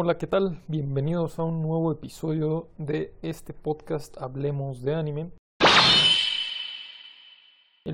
Hola, ¿qué tal? Bienvenidos a un nuevo episodio de este podcast Hablemos de Anime.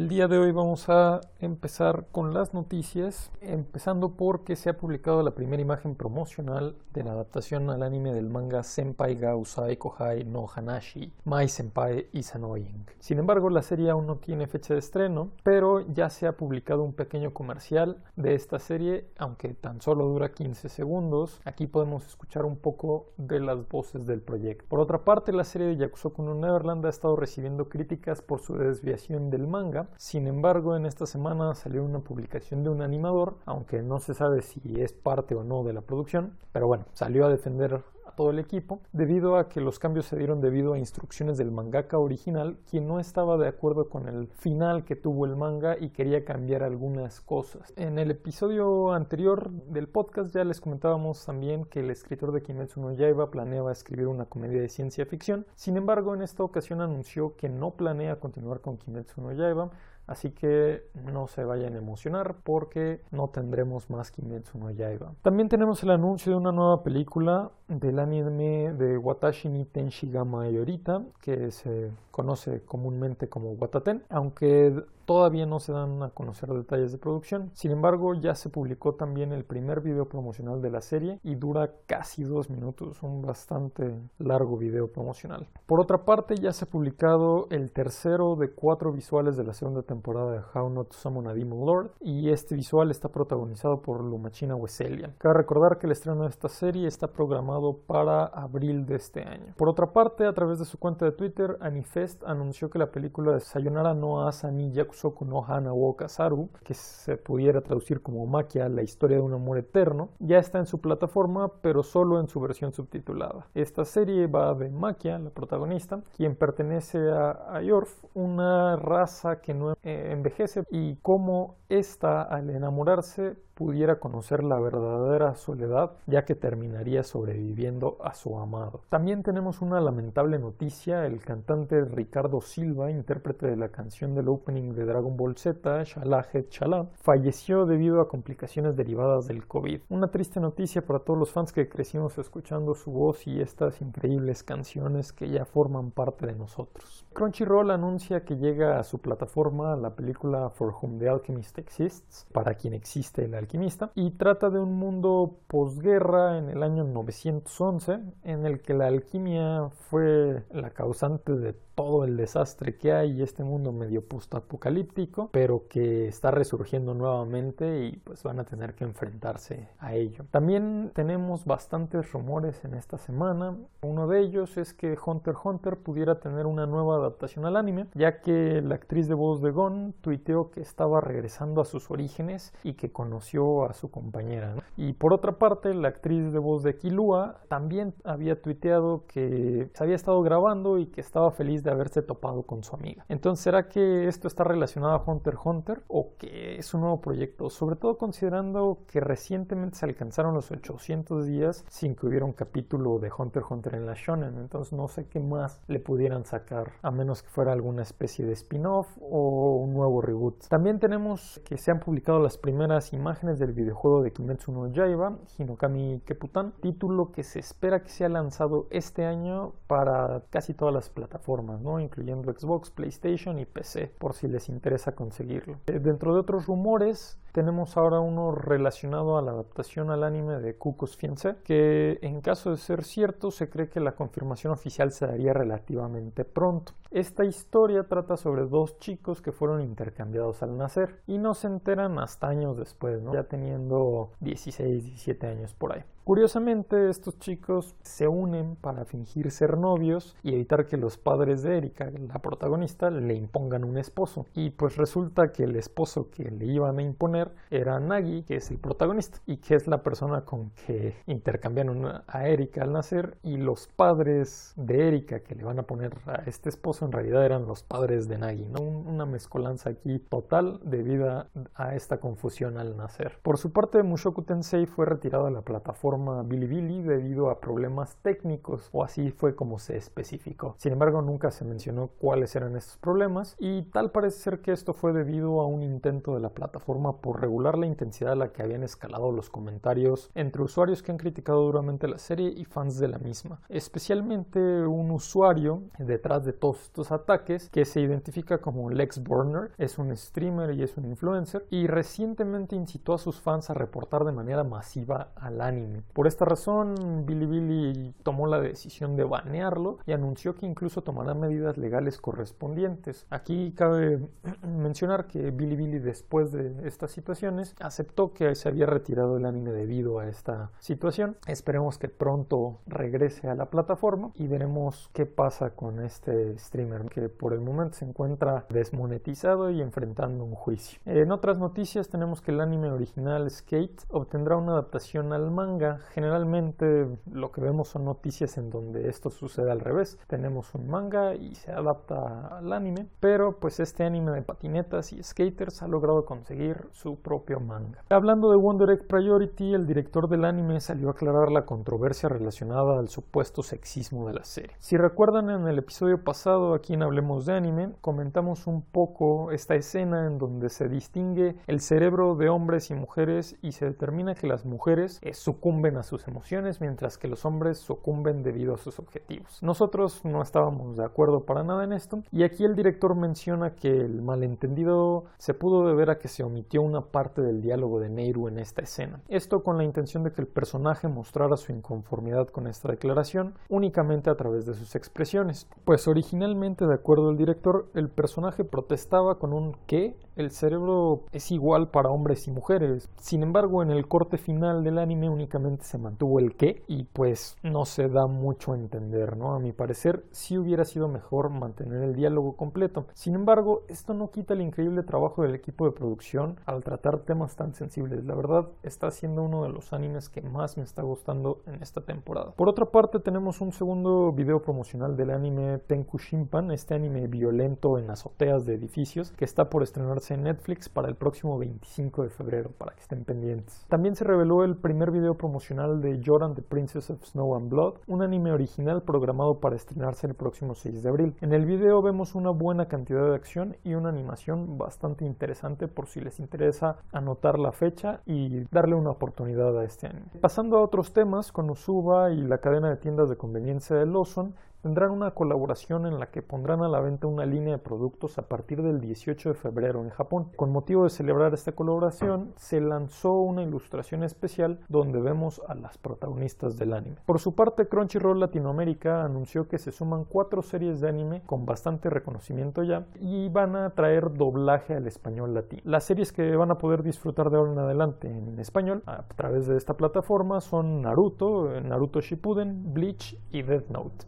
El día de hoy vamos a empezar con las noticias, empezando porque se ha publicado la primera imagen promocional de la adaptación al anime del manga Senpai ga Usai Kohai no Hanashi, My Senpai is Annoying. Sin embargo, la serie aún no tiene fecha de estreno, pero ya se ha publicado un pequeño comercial de esta serie, aunque tan solo dura 15 segundos. Aquí podemos escuchar un poco de las voces del proyecto. Por otra parte, la serie de Yakusoku no Neverland ha estado recibiendo críticas por su desviación del manga sin embargo, en esta semana salió una publicación de un animador, aunque no se sabe si es parte o no de la producción, pero bueno, salió a defender todo el equipo, debido a que los cambios se dieron debido a instrucciones del mangaka original, quien no estaba de acuerdo con el final que tuvo el manga y quería cambiar algunas cosas. En el episodio anterior del podcast ya les comentábamos también que el escritor de Kimetsu no Yaiba planeaba escribir una comedia de ciencia ficción, sin embargo en esta ocasión anunció que no planea continuar con Kimetsu no Yaiba, Así que no se vayan a emocionar porque no tendremos más Kimetsu no Yaiba. También tenemos el anuncio de una nueva película del anime de Watashi ni Tenshigama Yorita, que se conoce comúnmente como Wataten, aunque todavía no se dan a conocer detalles de producción. Sin embargo, ya se publicó también el primer video promocional de la serie y dura casi dos minutos, un bastante largo video promocional. Por otra parte, ya se ha publicado el tercero de cuatro visuales de la segunda temporada de How Not to Summon a Demon Lord y este visual está protagonizado por Lumachina Weselian. Cabe recordar que el estreno de esta serie está programado para abril de este año. Por otra parte, a través de su cuenta de Twitter, Anifest anunció que la película de Sayonara no Asani Yakusoku no Hana wo Kasaru, que se pudiera traducir como Maquia, la historia de un amor eterno, ya está en su plataforma, pero solo en su versión subtitulada. Esta serie va de Maquia, la protagonista, quien pertenece a Yorf, una raza que no envejece, y cómo esta, al enamorarse, pudiera conocer la verdadera soledad, ya que terminaría sobreviviendo a su amado. También tenemos una lamentable noticia, el cantante Ricardo Silva, intérprete de la canción del opening de Dragon Ball Z, Shala Shala, falleció debido a complicaciones derivadas del COVID. Una triste noticia para todos los fans que crecimos escuchando su voz y estas increíbles canciones que ya forman parte de nosotros. Crunchyroll anuncia que llega a su plataforma la película For Whom the Alchemist Exists, para quien existe el alquimista, y trata de un mundo posguerra en el año 911 en el que la alquimia fue la causante de todo el desastre que hay y este mundo medio post-apocalíptico, pero que está resurgiendo nuevamente y pues van a tener que enfrentarse a ello. También tenemos bastantes rumores en esta semana. Uno de ellos es que Hunter x Hunter pudiera tener una nueva adaptación al anime, ya que la actriz de voz de Gon tuiteó que estaba regresando a sus orígenes y que conoció a su compañera. Y por otra parte, la actriz de voz de Kilua también había tuiteado que se había estado grabando y que estaba feliz de haberse topado con su amiga. Entonces, ¿será que esto está relacionado a Hunter x Hunter o que es un nuevo proyecto? Sobre todo considerando que recientemente se alcanzaron los 800 días sin que hubiera un capítulo de Hunter x Hunter en la shonen. Entonces, no sé qué más le pudieran sacar, a menos que fuera alguna especie de spin-off o un nuevo reboot. También tenemos que se han publicado las primeras imágenes del videojuego de Kimetsu no Yaiba, Hinokami Keputan, título que se espera que sea lanzado este año para casi todas las plataformas incluyendo Xbox, PlayStation y PC, por si les interesa conseguirlo. Eh, dentro de otros rumores, tenemos ahora uno relacionado a la adaptación al anime de Kukos Fiancé, que en caso de ser cierto se cree que la confirmación oficial se daría relativamente pronto. Esta historia trata sobre dos chicos que fueron intercambiados al nacer y no se enteran hasta años después, ya teniendo 16, 17 años por ahí. Curiosamente, estos chicos se unen para fingir ser novios y evitar que los padres de Erika, la protagonista, le impongan un esposo. Y pues resulta que el esposo que le iban a imponer era Nagi, que es el protagonista, y que es la persona con que intercambiaron a Erika al nacer. Y los padres de Erika que le van a poner a este esposo en realidad eran los padres de Nagi, ¿no? Una mezcolanza aquí total debido a esta confusión al nacer. Por su parte, Mushoku Tensei fue retirado de la plataforma plataforma Bilibili debido a problemas técnicos, o así fue como se especificó. Sin embargo, nunca se mencionó cuáles eran estos problemas, y tal parece ser que esto fue debido a un intento de la plataforma por regular la intensidad a la que habían escalado los comentarios entre usuarios que han criticado duramente la serie y fans de la misma. Especialmente un usuario detrás de todos estos ataques que se identifica como Lex Burner, es un streamer y es un influencer, y recientemente incitó a sus fans a reportar de manera masiva al anime. Por esta razón, Bilibili tomó la decisión de banearlo y anunció que incluso tomará medidas legales correspondientes. Aquí cabe mencionar que Bilibili después de estas situaciones aceptó que se había retirado el anime debido a esta situación. Esperemos que pronto regrese a la plataforma y veremos qué pasa con este streamer que por el momento se encuentra desmonetizado y enfrentando un juicio. En otras noticias tenemos que el anime original Skate obtendrá una adaptación al manga. Generalmente lo que vemos son noticias en donde esto sucede al revés. Tenemos un manga y se adapta al anime, pero pues este anime de patinetas y skaters ha logrado conseguir su propio manga. Hablando de Wonder Egg Priority, el director del anime salió a aclarar la controversia relacionada al supuesto sexismo de la serie. Si recuerdan en el episodio pasado aquí en Hablemos de Anime, comentamos un poco esta escena en donde se distingue el cerebro de hombres y mujeres y se determina que las mujeres eh, a sus emociones mientras que los hombres sucumben debido a sus objetivos. Nosotros no estábamos de acuerdo para nada en esto y aquí el director menciona que el malentendido se pudo deber a que se omitió una parte del diálogo de Neiru en esta escena. Esto con la intención de que el personaje mostrara su inconformidad con esta declaración únicamente a través de sus expresiones. Pues originalmente, de acuerdo al director, el personaje protestaba con un ¿qué? El cerebro es igual para hombres y mujeres. Sin embargo, en el corte final del anime únicamente se mantuvo el qué y pues no se da mucho a entender, ¿no? A mi parecer, sí hubiera sido mejor mantener el diálogo completo. Sin embargo, esto no quita el increíble trabajo del equipo de producción al tratar temas tan sensibles. La verdad, está siendo uno de los animes que más me está gustando en esta temporada. Por otra parte, tenemos un segundo video promocional del anime Tenku Shimpan, este anime violento en azoteas de edificios que está por estrenarse en Netflix para el próximo 25 de febrero, para que estén pendientes. También se reveló el primer video promocional de Joran the Princess of Snow and Blood, un anime original programado para estrenarse el próximo 6 de abril. En el video vemos una buena cantidad de acción y una animación bastante interesante por si les interesa anotar la fecha y darle una oportunidad a este anime. Pasando a otros temas, con Usuba y la cadena de tiendas de conveniencia de Lawson, tendrán una colaboración en la que pondrán a la venta una línea de productos a partir del 18 de febrero en Japón. Con motivo de celebrar esta colaboración, se lanzó una ilustración especial donde vemos a las protagonistas del anime. Por su parte, Crunchyroll Latinoamérica anunció que se suman cuatro series de anime con bastante reconocimiento ya y van a traer doblaje al español latino. Las series que van a poder disfrutar de ahora en adelante en español a través de esta plataforma son Naruto, Naruto Shippuden, Bleach y Death Note.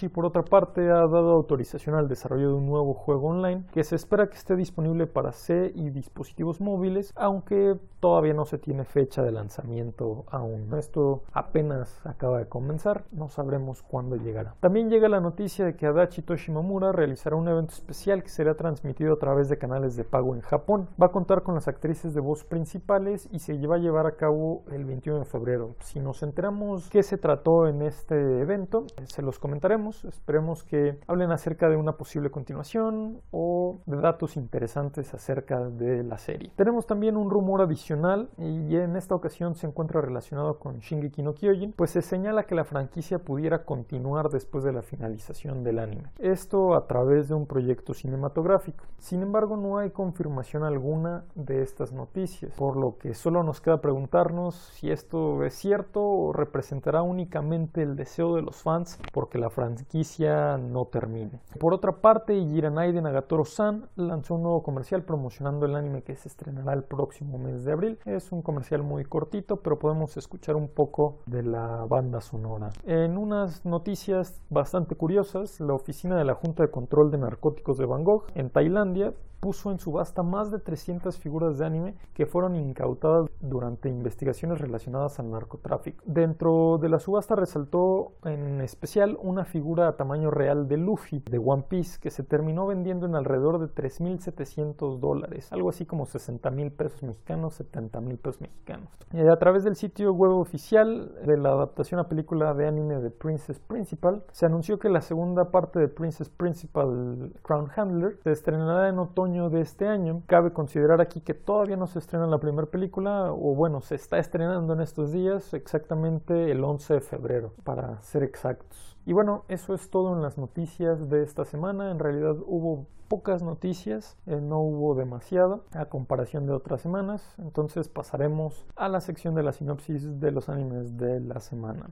Y por otra parte, ha dado autorización al desarrollo de un nuevo juego online que se espera que esté disponible para C y dispositivos móviles, aunque todavía no se tiene fecha de lanzamiento aún. Esto apenas acaba de comenzar, no sabremos cuándo llegará. También llega la noticia de que Adachi Toshimamura realizará un evento especial que será transmitido a través de canales de pago en Japón. Va a contar con las actrices de voz principales y se va a llevar a cabo el 21 de febrero. Si nos enteramos qué se trató en este evento, se los comentaremos Esperemos que hablen acerca de una posible continuación o de datos interesantes acerca de la serie. Tenemos también un rumor adicional y en esta ocasión se encuentra relacionado con Shingeki no Kyojin, pues se señala que la franquicia pudiera continuar después de la finalización del anime. Esto a través de un proyecto cinematográfico. Sin embargo, no hay confirmación alguna de estas noticias, por lo que solo nos queda preguntarnos si esto es cierto o representará únicamente el deseo de los fans porque la franquicia franquicia no termine. Por otra parte, Jiranai de Nagatoro-san lanzó un nuevo comercial promocionando el anime que se estrenará el próximo mes de abril. Es un comercial muy cortito, pero podemos escuchar un poco de la banda sonora. En unas noticias bastante curiosas, la oficina de la Junta de Control de Narcóticos de Bangkok, en Tailandia, puso en subasta más de 300 figuras de anime que fueron incautadas durante investigaciones relacionadas al narcotráfico. Dentro de la subasta resaltó en especial una figura a tamaño real de Luffy de One Piece que se terminó vendiendo en alrededor de 3.700 dólares, algo así como 60 mil pesos mexicanos, 70 mil pesos mexicanos. Eh, a través del sitio web oficial de la adaptación a película de anime de Princess Principal, se anunció que la segunda parte de Princess Principal Crown Handler se estrenará en otoño de este año. Cabe considerar aquí que todavía no se estrena la primera película, o bueno, se está estrenando en estos días, exactamente el 11 de febrero, para ser exactos. Y bueno, eso es todo en las noticias de esta semana. En realidad hubo pocas noticias, eh, no hubo demasiado a comparación de otras semanas. Entonces pasaremos a la sección de la sinopsis de los animes de la semana.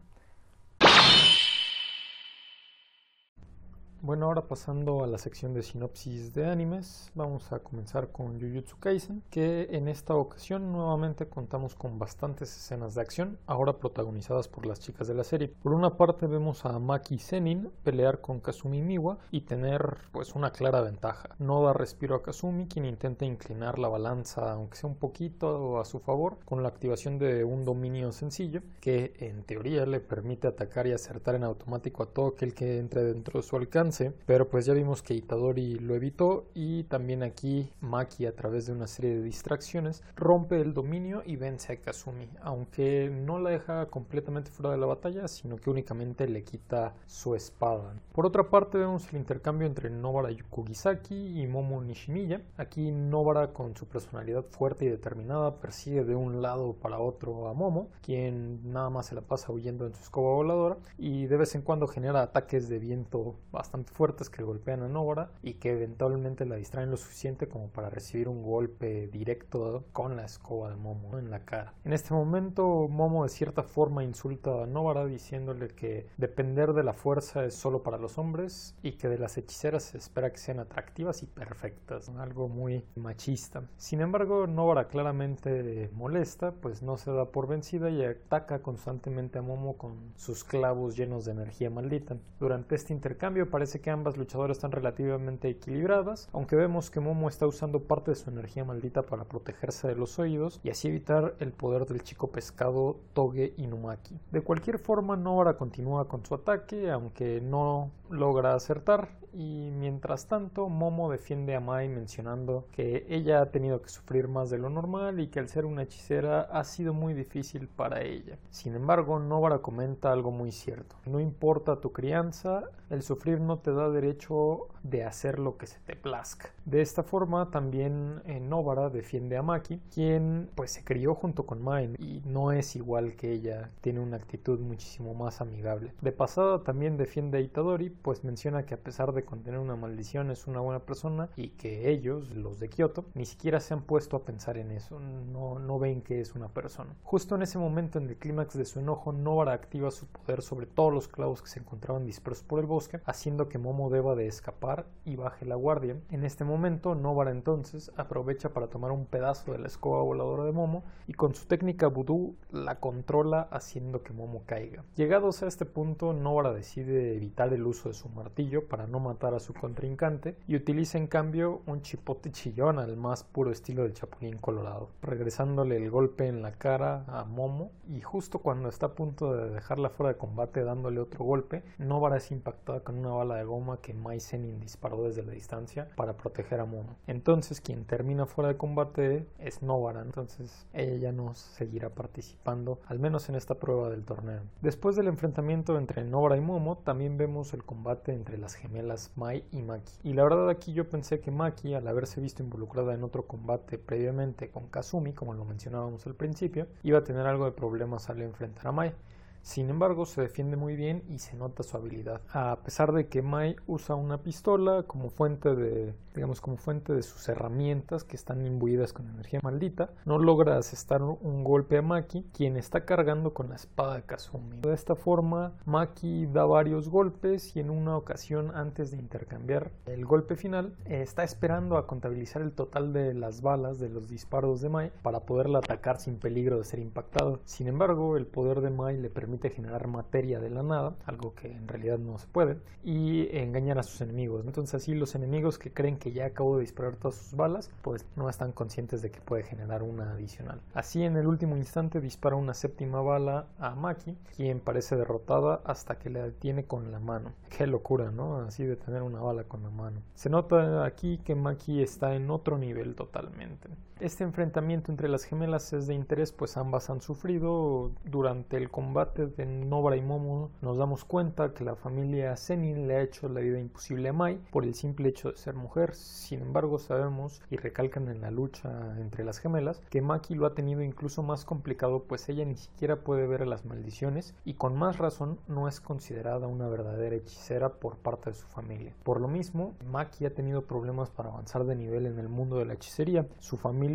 Bueno, ahora pasando a la sección de sinopsis de animes, vamos a comenzar con Jujutsu Kaisen, que en esta ocasión nuevamente contamos con bastantes escenas de acción, ahora protagonizadas por las chicas de la serie. Por una parte vemos a Maki Zenin pelear con Kazumi Miwa y tener pues una clara ventaja. No da respiro a Kazumi, quien intenta inclinar la balanza, aunque sea un poquito a su favor, con la activación de un dominio sencillo, que en teoría le permite atacar y acertar en automático a todo aquel que entre dentro de su alcance pero pues ya vimos que Itadori lo evitó y también aquí Maki a través de una serie de distracciones rompe el dominio y vence a Kazumi, aunque no la deja completamente fuera de la batalla, sino que únicamente le quita su espada. Por otra parte vemos el intercambio entre Nobara Kugisaki y Momo Nishimiya. Aquí Nobara con su personalidad fuerte y determinada persigue de un lado para otro a Momo, quien nada más se la pasa huyendo en su escoba voladora y de vez en cuando genera ataques de viento bastante fuertes que golpean a Nobara y que eventualmente la distraen lo suficiente como para recibir un golpe directo con la escoba de Momo en la cara. En este momento Momo de cierta forma insulta a Nobara diciéndole que depender de la fuerza es solo para los hombres y que de las hechiceras se espera que sean atractivas y perfectas, algo muy machista. Sin embargo, Nobara claramente molesta, pues no se da por vencida y ataca constantemente a Momo con sus clavos llenos de energía maldita. Durante este intercambio parece que ambas luchadoras están relativamente equilibradas, aunque vemos que Momo está usando parte de su energía maldita para protegerse de los oídos y así evitar el poder del chico pescado Toge Inumaki. De cualquier forma, Nora continúa con su ataque, aunque no logra acertar y mientras tanto Momo defiende a Mai mencionando que ella ha tenido que sufrir más de lo normal y que al ser una hechicera ha sido muy difícil para ella. Sin embargo, Nobara comenta algo muy cierto. No importa tu crianza, el sufrir no te da derecho de hacer lo que se te plazca. De esta forma también eh, Nobara defiende a Maki, quien pues se crió junto con Mai y no es igual que ella, tiene una actitud muchísimo más amigable. De pasada también defiende a Itadori, pues menciona que a pesar de con tener una maldición es una buena persona y que ellos, los de Kioto, ni siquiera se han puesto a pensar en eso, no, no ven que es una persona. Justo en ese momento, en el clímax de su enojo, Nobara activa su poder sobre todos los clavos que se encontraban dispersos por el bosque, haciendo que Momo deba de escapar y baje la guardia. En este momento, Nobara entonces aprovecha para tomar un pedazo de la escoba voladora de Momo y con su técnica vudú la controla haciendo que Momo caiga. Llegados a este punto, Nobara decide evitar el uso de su martillo para no matar a su contrincante y utiliza en cambio un chipote chillón al más puro estilo del Chapulín Colorado, regresándole el golpe en la cara a Momo y justo cuando está a punto de dejarla fuera de combate dándole otro golpe, Novara es impactada con una bala de goma que Mai Zenin disparó desde la distancia para proteger a Momo. Entonces quien termina fuera de combate es Novara, entonces ella ya no seguirá participando, al menos en esta prueba del torneo. Después del enfrentamiento entre Novara y Momo, también vemos el combate entre las gemelas Mai y Maki. Y la verdad aquí yo pensé que Maki, al haberse visto involucrada en otro combate previamente con Kazumi, como lo mencionábamos al principio, iba a tener algo de problemas al enfrentar a Mai. Sin embargo, se defiende muy bien y se nota su habilidad. A pesar de que Mai usa una pistola como fuente de, digamos, como fuente de sus herramientas que están imbuidas con energía maldita, no logra asestar un golpe a Maki, quien está cargando con la espada de Kazumi. De esta forma, Maki da varios golpes y en una ocasión antes de intercambiar el golpe final, está esperando a contabilizar el total de las balas de los disparos de Mai para poderla atacar sin peligro de ser impactado. Sin embargo, el poder de Mai le permite permite generar materia de la nada, algo que en realidad no se puede, y engañar a sus enemigos. Entonces así los enemigos que creen que ya acabó de disparar todas sus balas, pues no están conscientes de que puede generar una adicional. Así en el último instante dispara una séptima bala a Maki, quien parece derrotada hasta que la detiene con la mano. Qué locura, ¿no? Así de tener una bala con la mano. Se nota aquí que Maki está en otro nivel totalmente. Este enfrentamiento entre las gemelas es de interés pues ambas han sufrido. Durante el combate de Nobra y Momo nos damos cuenta que la familia Zenin le ha hecho la vida imposible a Mai por el simple hecho de ser mujer. Sin embargo sabemos y recalcan en la lucha entre las gemelas que Maki lo ha tenido incluso más complicado pues ella ni siquiera puede ver las maldiciones y con más razón no es considerada una verdadera hechicera por parte de su familia. Por lo mismo, Maki ha tenido problemas para avanzar de nivel en el mundo de la hechicería. Su familia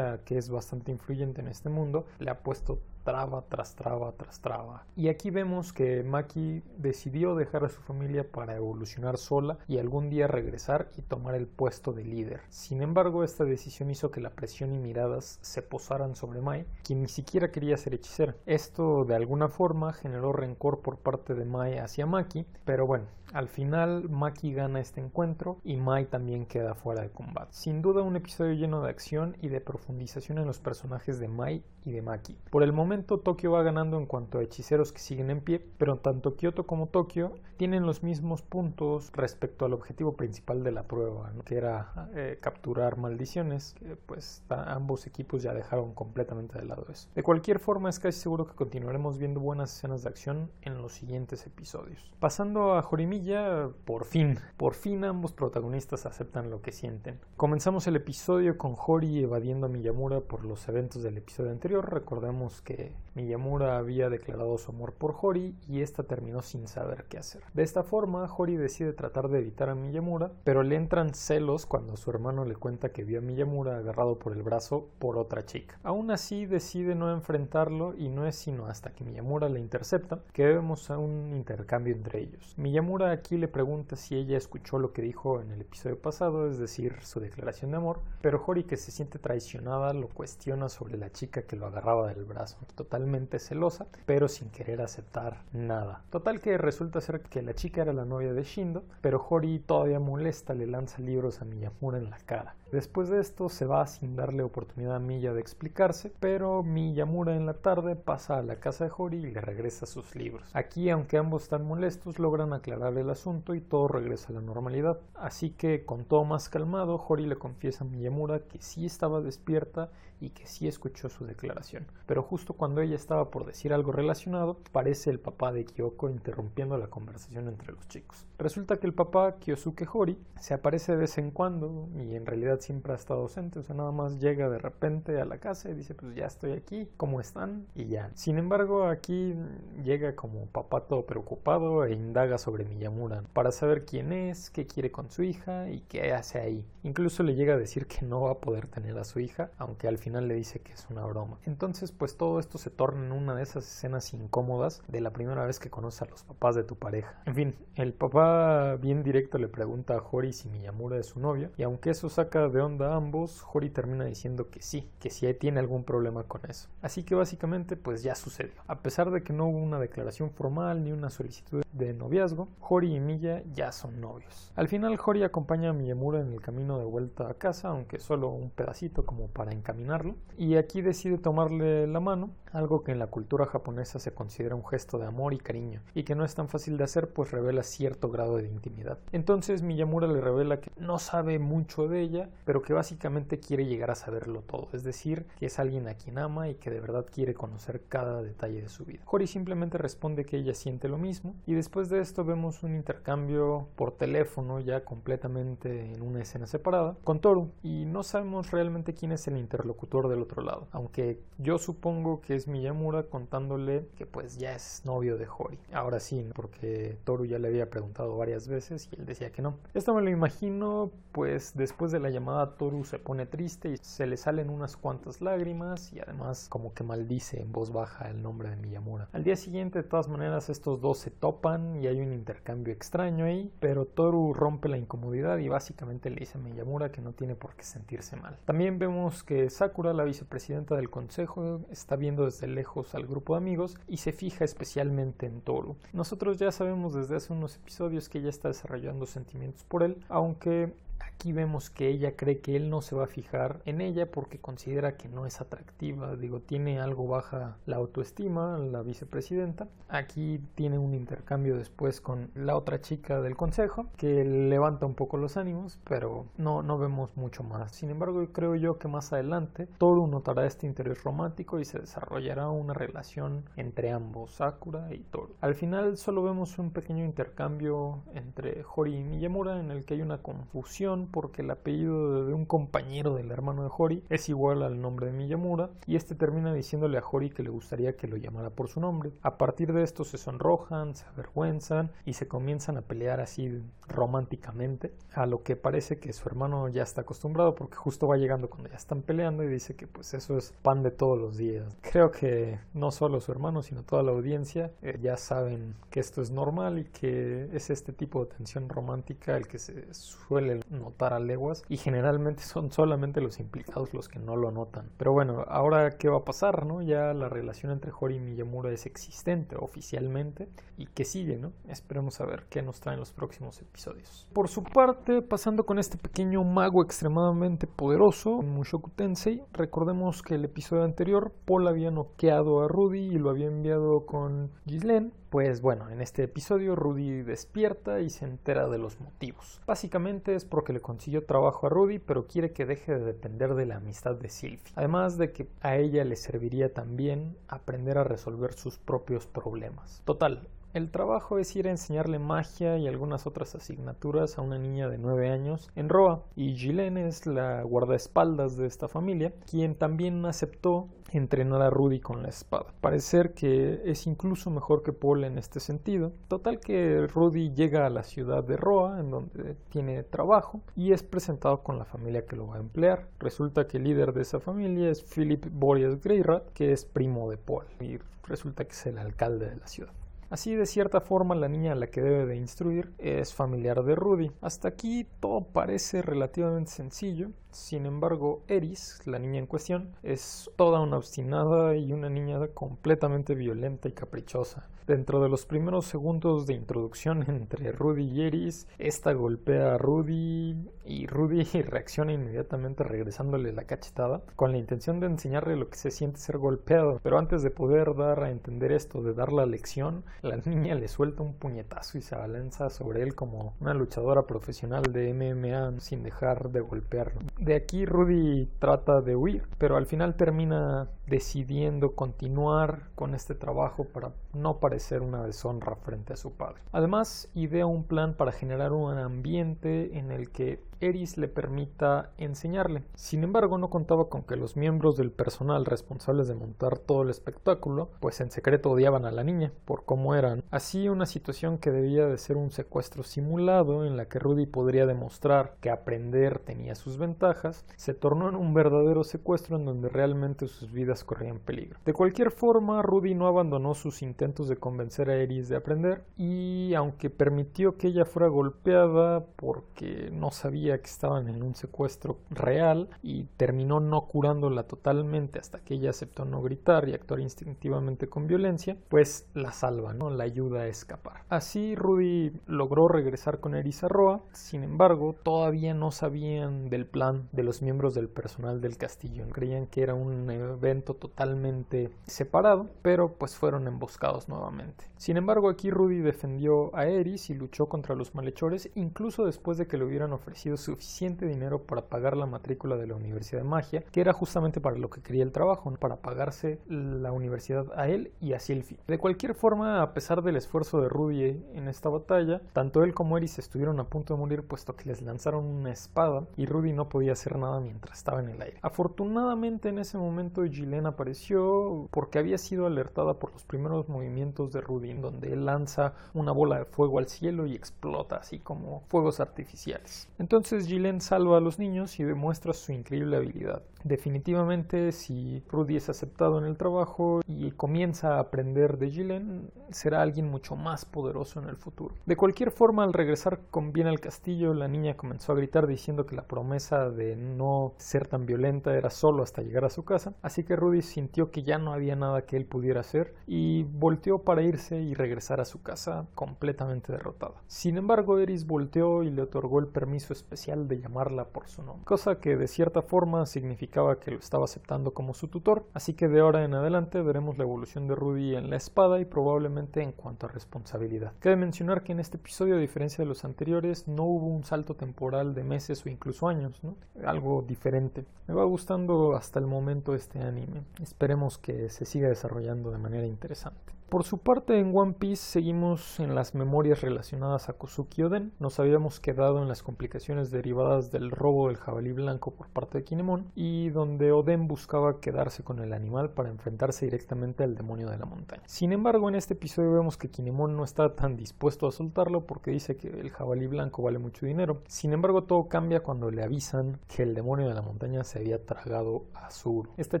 que es bastante influyente en este mundo le ha puesto traba tras traba tras traba. Y aquí vemos que Maki decidió dejar a su familia para evolucionar sola y algún día regresar y tomar el puesto de líder. Sin embargo, esta decisión hizo que la presión y miradas se posaran sobre Mai, quien ni siquiera quería ser hechicera. Esto de alguna forma generó rencor por parte de Mai hacia Maki, pero bueno, al final Maki gana este encuentro y Mai también queda fuera de combate. Sin duda un episodio lleno de acción y de profundización en los personajes de Mai y de Maki. Por el momento Tokio va ganando en cuanto a hechiceros que siguen en pie, pero tanto Kyoto como Tokio tienen los mismos puntos respecto al objetivo principal de la prueba, que era eh, capturar maldiciones, pues ambos equipos ya dejaron completamente de lado eso. De cualquier forma es casi seguro que continuaremos viendo buenas escenas de acción en los siguientes episodios. Pasando a Jorimilla, por fin, por fin ambos protagonistas aceptan lo que sienten. Comenzamos el episodio con Hori evadiendo a Miyamura por los eventos del episodio anterior, recordemos que Miyamura había declarado su amor por Hori y esta terminó sin saber qué hacer. De esta forma, Hori decide tratar de evitar a Miyamura, pero le entran celos cuando su hermano le cuenta que vio a Miyamura agarrado por el brazo por otra chica. Aún así, decide no enfrentarlo y no es sino hasta que Miyamura le intercepta que vemos a un intercambio entre ellos. Miyamura aquí le pregunta si ella escuchó lo que dijo en el episodio pasado, es decir, su declaración de amor, pero Hori que se siente traicionada lo cuestiona sobre la chica que lo agarraba del brazo. Total celosa, pero sin querer aceptar nada. Total que resulta ser que la chica era la novia de Shindo, pero Hori todavía molesta le lanza libros a Miyamura en la cara. Después de esto se va sin darle oportunidad a Miya de explicarse, pero Miyamura en la tarde pasa a la casa de Hori y le regresa sus libros. Aquí, aunque ambos están molestos, logran aclarar el asunto y todo regresa a la normalidad. Así que, con todo más calmado, Hori le confiesa a Miyamura que sí estaba despierta y que sí escuchó su declaración. Pero justo cuando ella estaba por decir algo relacionado, parece el papá de Kyoko interrumpiendo la conversación entre los chicos. Resulta que el papá, Kyosuke Hori, se aparece de vez en cuando y en realidad siempre ha estado ausente, o sea, nada más llega de repente a la casa y dice, pues ya estoy aquí, ¿cómo están? Y ya. Sin embargo, aquí llega como papá todo preocupado e indaga sobre Miyamura para saber quién es, qué quiere con su hija y qué hace ahí. Incluso le llega a decir que no va a poder tener a su hija, aunque al final le dice que es una broma. Entonces, pues todo esto se torna en una de esas escenas incómodas de la primera vez que conoces a los papás de tu pareja. En fin, el papá bien directo le pregunta a Hori si Miyamura es su novio, y aunque eso saca de onda ambos, Hori termina diciendo que sí, que sí tiene algún problema con eso. Así que básicamente, pues ya sucedió. A pesar de que no hubo una declaración formal ni una solicitud de noviazgo, Hori y Miya ya son novios. Al final, Hori acompaña a Miyamura en el camino de vuelta a casa, aunque solo un pedacito como para encaminar y aquí decide tomarle la mano, algo que en la cultura japonesa se considera un gesto de amor y cariño, y que no es tan fácil de hacer pues revela cierto grado de intimidad. Entonces Miyamura le revela que no sabe mucho de ella, pero que básicamente quiere llegar a saberlo todo, es decir, que es alguien a quien ama y que de verdad quiere conocer cada detalle de su vida. Hori simplemente responde que ella siente lo mismo, y después de esto vemos un intercambio por teléfono ya completamente en una escena separada con Toru, y no sabemos realmente quién es el interlocutor del otro lado. Aunque yo supongo que es Miyamura contándole que pues ya es novio de Hori. Ahora sí, porque Toru ya le había preguntado varias veces y él decía que no. Esto me lo imagino pues después de la llamada Toru se pone triste y se le salen unas cuantas lágrimas y además como que maldice en voz baja el nombre de Miyamura. Al día siguiente de todas maneras estos dos se topan y hay un intercambio extraño ahí, pero Toru rompe la incomodidad y básicamente le dice a Miyamura que no tiene por qué sentirse mal. También vemos que Sakura, la vicepresidenta del consejo, está viendo desde lejos al grupo de amigos y se fija especialmente en Toru. Nosotros ya sabemos desde hace unos episodios que ella está desarrollando sentimientos por él, aunque Aquí vemos que ella cree que él no se va a fijar en ella porque considera que no es atractiva. Digo, tiene algo baja la autoestima, la vicepresidenta. Aquí tiene un intercambio después con la otra chica del consejo que levanta un poco los ánimos, pero no, no vemos mucho más. Sin embargo, creo yo que más adelante Toru notará este interés romántico y se desarrollará una relación entre ambos, Sakura y Toru. Al final solo vemos un pequeño intercambio entre Hori y Miyamura en el que hay una confusión porque el apellido de un compañero del hermano de Hori es igual al nombre de Miyamura y este termina diciéndole a Hori que le gustaría que lo llamara por su nombre. A partir de esto se sonrojan, se avergüenzan y se comienzan a pelear así románticamente, a lo que parece que su hermano ya está acostumbrado porque justo va llegando cuando ya están peleando y dice que pues eso es pan de todos los días. Creo que no solo su hermano sino toda la audiencia eh, ya saben que esto es normal y que es este tipo de tensión romántica el que se suele notar a leguas y generalmente son solamente los implicados los que no lo notan. Pero bueno, ahora qué va a pasar, ¿no? Ya la relación entre Hori y Miyamura es existente oficialmente y que sigue, ¿no? Esperemos a ver qué nos traen los próximos episodios. Por su parte, pasando con este pequeño mago extremadamente poderoso, Mushoku Tensei, recordemos que el episodio anterior Paul había noqueado a Rudy y lo había enviado con Ghislaine pues bueno, en este episodio Rudy despierta y se entera de los motivos. Básicamente es porque le consiguió trabajo a Rudy, pero quiere que deje de depender de la amistad de Sylvie. Además de que a ella le serviría también aprender a resolver sus propios problemas. Total, el trabajo es ir a enseñarle magia y algunas otras asignaturas a una niña de 9 años en Roa, y Gilene es la guardaespaldas de esta familia, quien también aceptó entrenar a Rudy con la espada. Parecer que es incluso mejor que Paul en este sentido. Total que Rudy llega a la ciudad de Roa, en donde tiene trabajo, y es presentado con la familia que lo va a emplear. Resulta que el líder de esa familia es Philip Boreas Greyrat, que es primo de Paul, y resulta que es el alcalde de la ciudad. Así, de cierta forma, la niña a la que debe de instruir es familiar de Rudy. Hasta aquí todo parece relativamente sencillo. Sin embargo, Eris, la niña en cuestión, es toda una obstinada y una niña completamente violenta y caprichosa. Dentro de los primeros segundos de introducción entre Rudy y Eris, esta golpea a Rudy y Rudy reacciona inmediatamente regresándole la cachetada con la intención de enseñarle lo que se siente ser golpeado. Pero antes de poder dar a entender esto, de dar la lección, la niña le suelta un puñetazo y se abalanza sobre él como una luchadora profesional de MMA sin dejar de golpearlo. De aquí Rudy trata de huir, pero al final termina decidiendo continuar con este trabajo para no parecer una deshonra frente a su padre. Además, idea un plan para generar un ambiente en el que Eris le permita enseñarle. Sin embargo, no contaba con que los miembros del personal responsables de montar todo el espectáculo, pues en secreto odiaban a la niña por cómo eran. Así, una situación que debía de ser un secuestro simulado en la que Rudy podría demostrar que aprender tenía sus ventajas, se tornó en un verdadero secuestro en donde realmente sus vidas corrían peligro. De cualquier forma, Rudy no abandonó sus intentos de convencer a Eris de aprender y aunque permitió que ella fuera golpeada porque no sabía que estaban en un secuestro real y terminó no curándola totalmente hasta que ella aceptó no gritar y actuar instintivamente con violencia, pues la salva. La ayuda a escapar. Así Rudy logró regresar con Erisa Roa, sin embargo, todavía no sabían del plan de los miembros del personal del castillo. Creían que era un evento totalmente separado, pero pues fueron emboscados nuevamente. Sin embargo, aquí Rudy defendió a Eris y luchó contra los malhechores, incluso después de que le hubieran ofrecido suficiente dinero para pagar la matrícula de la Universidad de Magia, que era justamente para lo que quería el trabajo, para pagarse la universidad a él y a Sylvie. De cualquier forma, a pesar del esfuerzo de Rudy en esta batalla, tanto él como Eris estuvieron a punto de morir puesto que les lanzaron una espada y Rudy no podía hacer nada mientras estaba en el aire. Afortunadamente en ese momento Gillian apareció porque había sido alertada por los primeros movimientos movimientos de Rudy, donde él lanza una bola de fuego al cielo y explota, así como fuegos artificiales. Entonces Gillen salva a los niños y demuestra su increíble habilidad. Definitivamente, si Rudy es aceptado en el trabajo y comienza a aprender de Gillen, será alguien mucho más poderoso en el futuro. De cualquier forma, al regresar con bien al castillo, la niña comenzó a gritar diciendo que la promesa de no ser tan violenta era solo hasta llegar a su casa, así que Rudy sintió que ya no había nada que él pudiera hacer y volteó para irse y regresar a su casa completamente derrotada. Sin embargo, Eris volteó y le otorgó el permiso especial de llamarla por su nombre, cosa que de cierta forma significaba que lo estaba aceptando como su tutor, así que de ahora en adelante veremos la evolución de Rudy en la espada y probablemente en cuanto a responsabilidad. Cabe mencionar que en este episodio, a diferencia de los anteriores, no hubo un salto temporal de meses o incluso años, algo diferente. Me va gustando hasta el momento este anime. Esperemos que se siga desarrollando de manera interesante. Por su parte, en One Piece seguimos en las memorias relacionadas a Kozuki Oden. Nos habíamos quedado en las complicaciones derivadas del robo del jabalí blanco por parte de Kinemon y donde Oden buscaba quedarse con el animal para enfrentarse directamente al demonio de la montaña. Sin embargo, en este episodio vemos que Kinemon no está tan dispuesto a soltarlo porque dice que el jabalí blanco vale mucho dinero. Sin embargo, todo cambia cuando le avisan que el demonio de la montaña se había tragado a Zuru. Esta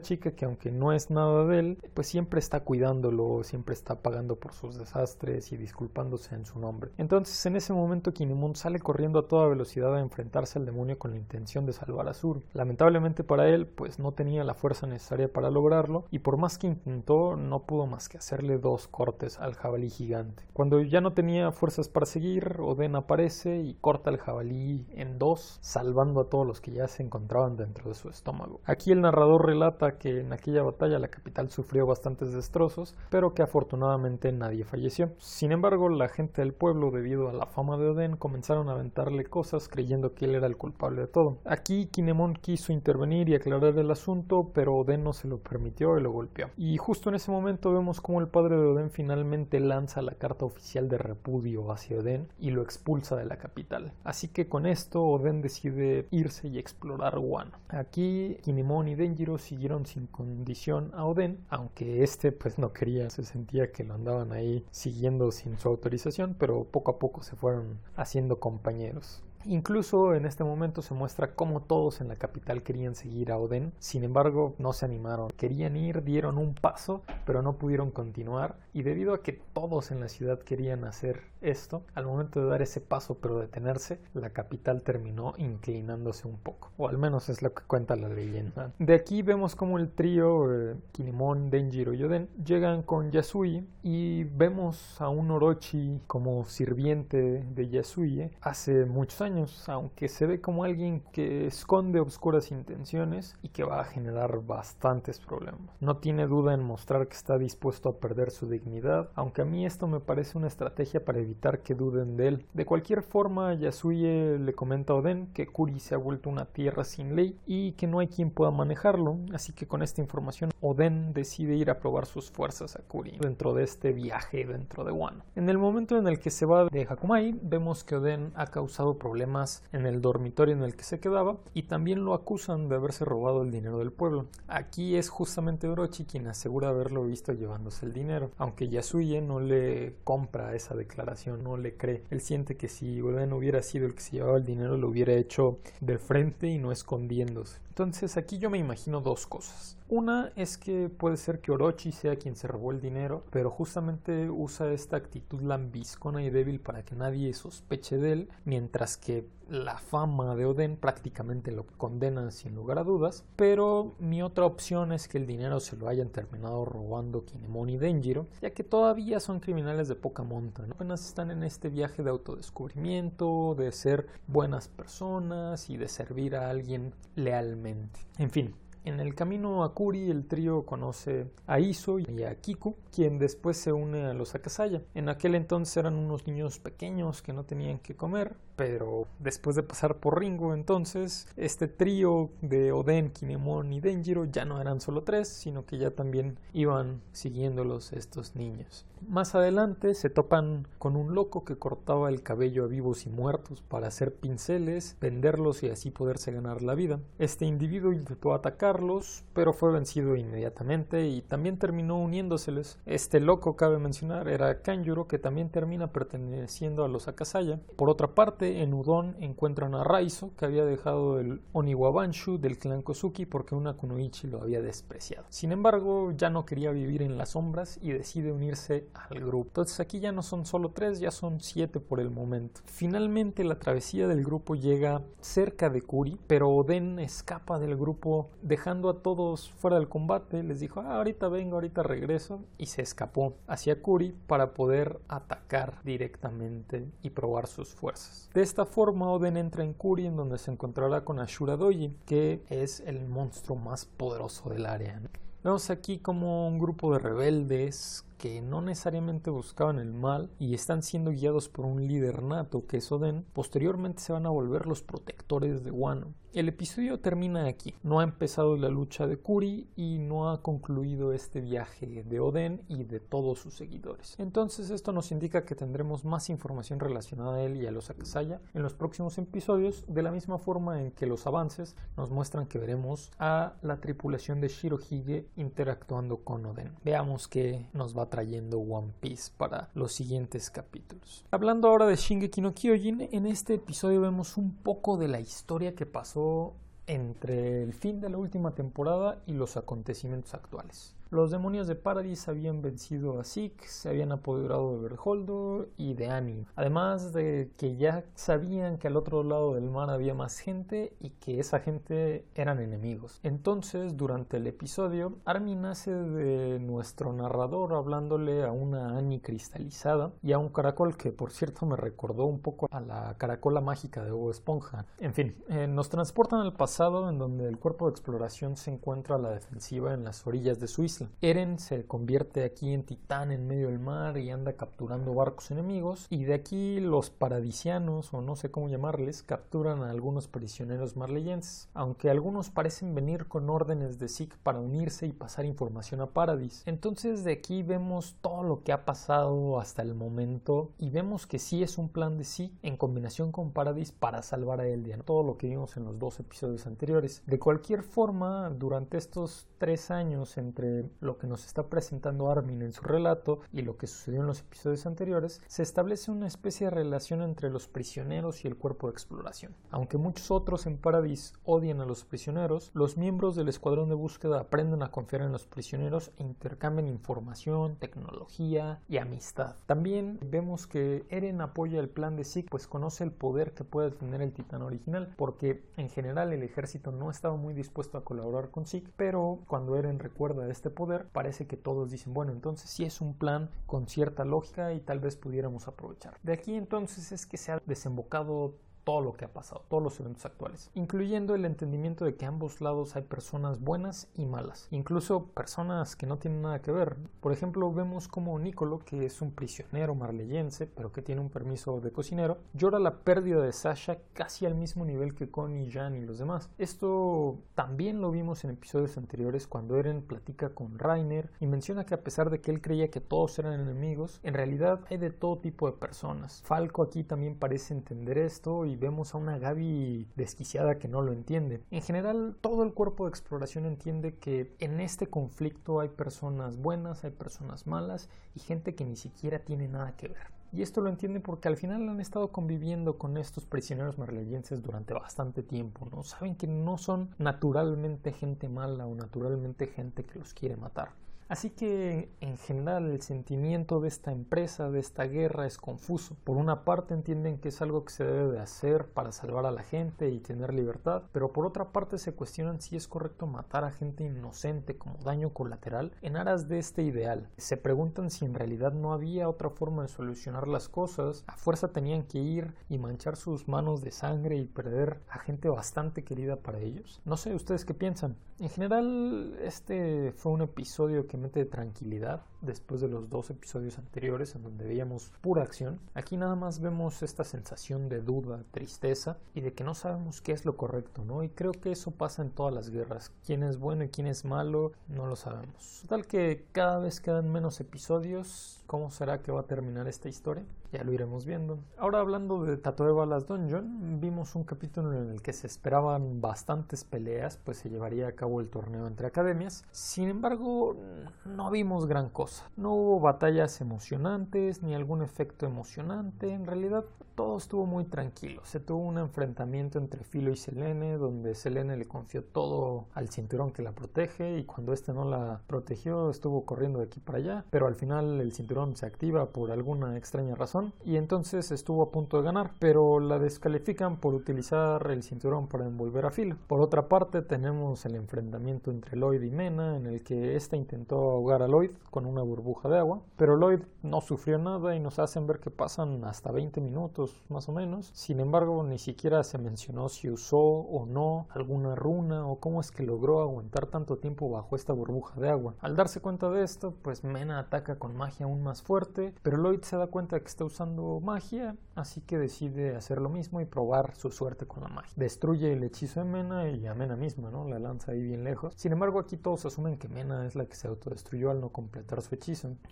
chica que aunque no es nada de él, pues siempre está cuidándolo, siempre está pagando por sus desastres y disculpándose en su nombre. Entonces en ese momento Kinemon sale corriendo a toda velocidad a enfrentarse al demonio con la intención de salvar a Sur. Lamentablemente para él pues no tenía la fuerza necesaria para lograrlo y por más que intentó no pudo más que hacerle dos cortes al jabalí gigante. Cuando ya no tenía fuerzas para seguir, Oden aparece y corta el jabalí en dos, salvando a todos los que ya se encontraban dentro de su estómago. Aquí el narrador relata que en aquella batalla la capital sufrió bastantes destrozos, pero que afortunadamente afortunadamente nadie falleció. Sin embargo, la gente del pueblo, debido a la fama de Oden, comenzaron a aventarle cosas creyendo que él era el culpable de todo. Aquí Kinemon quiso intervenir y aclarar el asunto, pero Oden no se lo permitió y lo golpeó. Y justo en ese momento vemos como el padre de Oden finalmente lanza la carta oficial de repudio hacia Oden y lo expulsa de la capital. Así que con esto Oden decide irse y explorar Wano. Aquí Kinemon y Denjiro siguieron sin condición a Oden, aunque este pues no quería, se sentía que lo andaban ahí siguiendo sin su autorización, pero poco a poco se fueron haciendo compañeros. Incluso en este momento se muestra cómo todos en la capital querían seguir a Oden, sin embargo no se animaron. Querían ir, dieron un paso, pero no pudieron continuar y debido a que todos en la ciudad querían hacer esto, al momento de dar ese paso pero detenerse, la capital terminó inclinándose un poco, o al menos es lo que cuenta la leyenda. De aquí vemos como el trío eh, Kinemon, Denjiro y Oden llegan con Yasui y vemos a un Orochi como sirviente de Yasui hace muchos años aunque se ve como alguien que esconde obscuras intenciones y que va a generar bastantes problemas. No tiene duda en mostrar que está dispuesto a perder su dignidad, aunque a mí esto me parece una estrategia para que duden de él. De cualquier forma, Yasuye le comenta a Oden que Kuri se ha vuelto una tierra sin ley y que no hay quien pueda manejarlo, así que con esta información Oden decide ir a probar sus fuerzas a Kuri dentro de este viaje dentro de Wano. En el momento en el que se va de Hakumai, vemos que Oden ha causado problemas en el dormitorio en el que se quedaba y también lo acusan de haberse robado el dinero del pueblo. Aquí es justamente Orochi quien asegura haberlo visto llevándose el dinero, aunque Yasuye no le compra esa declaración, no le cree. Él siente que si Oden hubiera sido el que se llevaba el dinero lo hubiera hecho de frente y no escondiéndose. Entonces aquí yo me imagino dos cosas. Una es que puede ser que Orochi sea quien se robó el dinero, pero justamente usa esta actitud lambiscona y débil para que nadie sospeche de él, mientras que la fama de Oden prácticamente lo condenan sin lugar a dudas. Pero mi otra opción es que el dinero se lo hayan terminado robando Kinemon y Denjiro, ya que todavía son criminales de poca monta. Apenas están en este viaje de autodescubrimiento, de ser buenas personas y de servir a alguien lealmente. En fin, en el camino a Kuri, el trío conoce a Iso y a Kiku, quien después se une a los Akasaya. En aquel entonces eran unos niños pequeños que no tenían que comer, pero después de pasar por Ringo entonces, este trío de Oden, Kinemon y Denjiro ya no eran solo tres, sino que ya también iban siguiéndolos estos niños. Más adelante se topan con un loco que cortaba el cabello a vivos y muertos para hacer pinceles, venderlos y así poderse ganar la vida. Este individuo intentó atacarlos, pero fue vencido inmediatamente y también terminó uniéndoseles. Este loco, cabe mencionar, era Kanjuro, que también termina perteneciendo a los Akasaya. Por otra parte, en Udon encuentran a Raizo, que había dejado el Oniwabanshu del clan Kosuki porque una Kunoichi lo había despreciado. Sin embargo, ya no quería vivir en las sombras y decide unirse al grupo. Entonces aquí ya no son solo tres, ya son siete por el momento. Finalmente la travesía del grupo llega cerca de Kuri, pero Oden escapa del grupo dejando a todos fuera del combate. Les dijo, ah, ahorita vengo, ahorita regreso y se escapó hacia Kuri para poder atacar directamente y probar sus fuerzas. De esta forma Oden entra en Kuri donde se encontrará con Ashura Doji, que es el monstruo más poderoso del área. Vemos aquí como un grupo de rebeldes que no necesariamente buscaban el mal y están siendo guiados por un líder nato que es Oden, posteriormente se van a volver los protectores de Wano. El episodio termina aquí. No ha empezado la lucha de Kuri y no ha concluido este viaje de Oden y de todos sus seguidores. Entonces esto nos indica que tendremos más información relacionada a él y a los Akasaya en los próximos episodios, de la misma forma en que los avances nos muestran que veremos a la tripulación de Shirohige interactuando con Oden. Veamos qué nos va trayendo One Piece para los siguientes capítulos. Hablando ahora de Shingeki no Kyojin, en este episodio vemos un poco de la historia que pasó entre el fin de la última temporada y los acontecimientos actuales. Los demonios de Paradis habían vencido a Zeke, se habían apoderado de Berholdo y de Annie. Además de que ya sabían que al otro lado del mar había más gente y que esa gente eran enemigos. Entonces, durante el episodio, Armin nace de nuestro narrador hablándole a una Annie cristalizada y a un caracol que, por cierto, me recordó un poco a la caracola mágica de Bob Esponja. En fin, eh, nos transportan al pasado en donde el cuerpo de exploración se encuentra a la defensiva en las orillas de Suiza Eren se convierte aquí en titán en medio del mar y anda capturando barcos enemigos y de aquí los paradisianos o no sé cómo llamarles capturan a algunos prisioneros marleyenses, aunque algunos parecen venir con órdenes de Zeke para unirse y pasar información a Paradis. Entonces de aquí vemos todo lo que ha pasado hasta el momento y vemos que sí es un plan de Zeke en combinación con Paradis para salvar a Eldian, todo lo que vimos en los dos episodios anteriores. De cualquier forma, durante estos tres años entre lo que nos está presentando Armin en su relato y lo que sucedió en los episodios anteriores, se establece una especie de relación entre los prisioneros y el cuerpo de exploración. Aunque muchos otros en Paradis odian a los prisioneros, los miembros del escuadrón de búsqueda aprenden a confiar en los prisioneros e intercambian información, tecnología y amistad. También vemos que Eren apoya el plan de Zeke, pues conoce el poder que puede tener el titán original, porque en general el ejército no estaba muy dispuesto a colaborar con Zeke, pero cuando Eren recuerda este poder, parece que todos dicen, bueno, entonces sí es un plan con cierta lógica y tal vez pudiéramos aprovechar. De aquí entonces es que se ha desembocado todo lo que ha pasado, todos los eventos actuales, incluyendo el entendimiento de que a ambos lados hay personas buenas y malas, incluso personas que no tienen nada que ver. Por ejemplo, vemos como Nicolo, que es un prisionero marleyense, pero que tiene un permiso de cocinero, llora la pérdida de Sasha casi al mismo nivel que Connie, Jan y los demás. Esto también lo vimos en episodios anteriores cuando Eren platica con Rainer y menciona que a pesar de que él creía que todos eran enemigos, en realidad hay de todo tipo de personas. Falco aquí también parece entender esto y vemos a una Gaby desquiciada que no lo entiende. En general, todo el cuerpo de exploración entiende que en este conflicto hay personas buenas, hay personas malas y gente que ni siquiera tiene nada que ver. Y esto lo entiende porque al final han estado conviviendo con estos prisioneros marleyenses durante bastante tiempo, ¿no? Saben que no son naturalmente gente mala o naturalmente gente que los quiere matar. Así que en general el sentimiento de esta empresa, de esta guerra es confuso. Por una parte entienden que es algo que se debe de hacer para salvar a la gente y tener libertad, pero por otra parte se cuestionan si es correcto matar a gente inocente como daño colateral en aras de este ideal. Se preguntan si en realidad no había otra forma de solucionar las cosas, a fuerza tenían que ir y manchar sus manos de sangre y perder a gente bastante querida para ellos. No sé, ustedes qué piensan. En general este fue un episodio que de tranquilidad después de los dos episodios anteriores en donde veíamos pura acción. Aquí nada más vemos esta sensación de duda, tristeza y de que no sabemos qué es lo correcto, ¿no? Y creo que eso pasa en todas las guerras. Quién es bueno y quién es malo, no lo sabemos. Tal que cada vez quedan menos episodios. ¿Cómo será que va a terminar esta historia? Ya lo iremos viendo. Ahora hablando de Tatoeba Las Dungeon, vimos un capítulo en el que se esperaban bastantes peleas, pues se llevaría a cabo el torneo entre academias. Sin embargo, no vimos gran cosa. No hubo batallas emocionantes ni algún efecto emocionante. En realidad, todo estuvo muy tranquilo. Se tuvo un enfrentamiento entre Filo y Selene, donde Selene le confió todo al cinturón que la protege y cuando este no la protegió estuvo corriendo de aquí para allá, pero al final el cinturón se activa por alguna extraña razón y entonces estuvo a punto de ganar, pero la descalifican por utilizar el cinturón para envolver a Filo. Por otra parte, tenemos el enfrentamiento entre Lloyd y Mena, en el que ésta intentó ahogar a Lloyd con una burbuja de agua, pero Lloyd no sufrió nada y nos hacen ver que pasan hasta 20 minutos más o menos. Sin embargo, ni siquiera se mencionó si usó o no alguna runa o cómo es que logró aguantar tanto tiempo bajo esta burbuja de agua. Al darse cuenta de esto, pues Mena ataca con magia aún más fuerte, pero Lloyd se da cuenta que está usando magia, así que decide hacer lo mismo y probar su suerte con la magia. Destruye el hechizo de Mena y a Mena misma, ¿no? La lanza ahí bien lejos. Sin embargo, aquí todos asumen que Mena es la que se autodestruyó al no completar su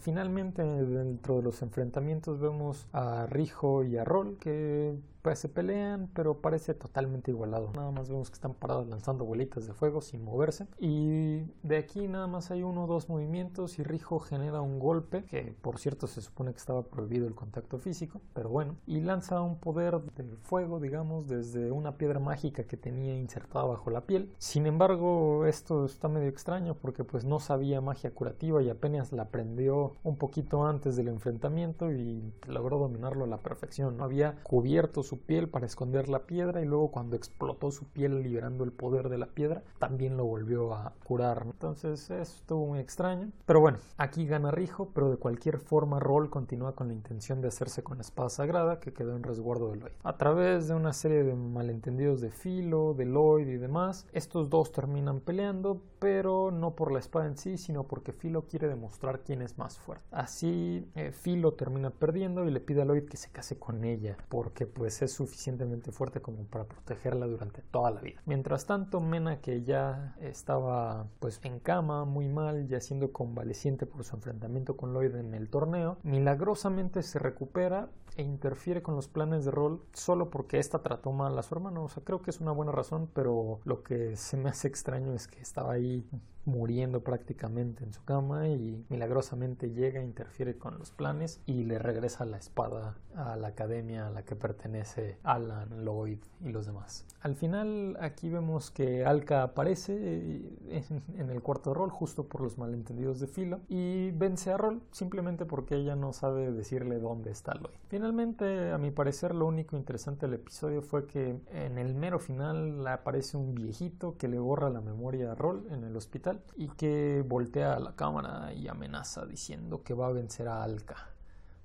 Finalmente, dentro de los enfrentamientos vemos a Rijo y a Rol que se pelean, pero parece totalmente igualado. Nada más vemos que están parados lanzando bolitas de fuego sin moverse. Y de aquí nada más hay uno o dos movimientos y Rijo genera un golpe, que por cierto se supone que estaba prohibido el contacto físico, pero bueno. Y lanza un poder de fuego, digamos, desde una piedra mágica que tenía insertada bajo la piel. Sin embargo, esto está medio extraño porque pues no sabía magia curativa y apenas la aprendió un poquito antes del enfrentamiento y logró dominarlo a la perfección. No había cubierto su piel para esconder la piedra y luego cuando explotó su piel liberando el poder de la piedra también lo volvió a curar. Entonces eso estuvo muy extraño. Pero bueno, aquí gana Rijo, pero de cualquier forma Roll continúa con la intención de hacerse con la espada sagrada que quedó en resguardo de Lloyd. A través de una serie de malentendidos de Filo, de Lloyd y demás, estos dos terminan peleando, pero no por la espada en sí, sino porque Filo quiere demostrar quién es más fuerte. Así eh, Filo termina perdiendo y le pide a Lloyd que se case con ella, porque pues es suficientemente fuerte como para protegerla durante toda la vida. Mientras tanto, Mena, que ya estaba pues en cama, muy mal, ya siendo convaleciente por su enfrentamiento con Lloyd en el torneo, milagrosamente se recupera e interfiere con los planes de rol solo porque ésta trató mal a su hermano. O sea, creo que es una buena razón, pero lo que se me hace extraño es que estaba ahí muriendo prácticamente en su cama y milagrosamente llega, interfiere con los planes y le regresa la espada a la academia a la que pertenece Alan, Lloyd y los demás. Al final aquí vemos que Alka aparece eh, en, el cuarto rol justo por los malentendidos de Filo y vence a Rol simplemente porque ella no sabe decirle dónde está Lloyd. Finalmente, a mi parecer, lo único interesante del episodio fue que en el mero final aparece un viejito que le borra la memoria a Rol en el hospital y que voltea a la cámara y amenaza diciendo que va a vencer a Alka.